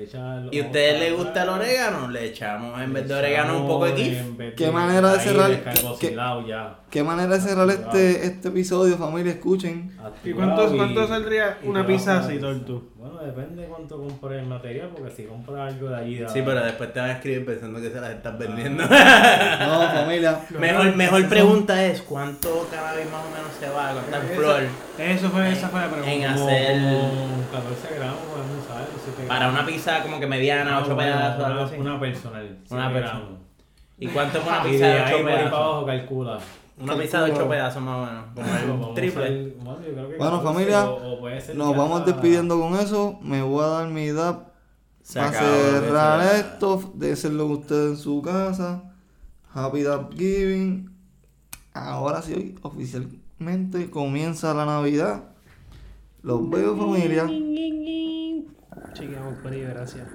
Echa ¿Y a ustedes les gusta el orégano? Le echamos en vez de orégano un poco de kif. ¿Qué manera de cerrar- ya. Qué manera de cerrar este, este episodio, familia, escuchen. ¿Y cuánto, cuánto saldría y una pizza así, Tortu? Depende cuánto compres el material, porque si compras algo de allí. de- Sí, pero después te van a escribir pensando que se las estás vendiendo. No, familia. mejor mejor pregunta es, ¿cuánto cannabis más o menos se va a cortar flor Eso fue, esa fue la en pregunta. Como- hacer como 14 gramos podemos siete para una pizza como que mediana, Ah, 8 bueno, pedazos, algo una, así? una personal. Una personal. gramos. ¿Y cuánto es una pizza de de ahí 8 por ahí para pedazos? abajo calcula. Una pizza de 8 pedazos más o menos, como el triple. bueno, yo creo que Bueno, 14 familia, o- o Nos vamos despidiendo con eso. Me voy a dar mi edad Se para acabó lo que cerrar esto. Déjenlo ustedes en su casa. Happy Thanksgiving. Ahora sí, oficialmente comienza la Navidad. Los veo familia. Chequeamos, Corillo, gracias.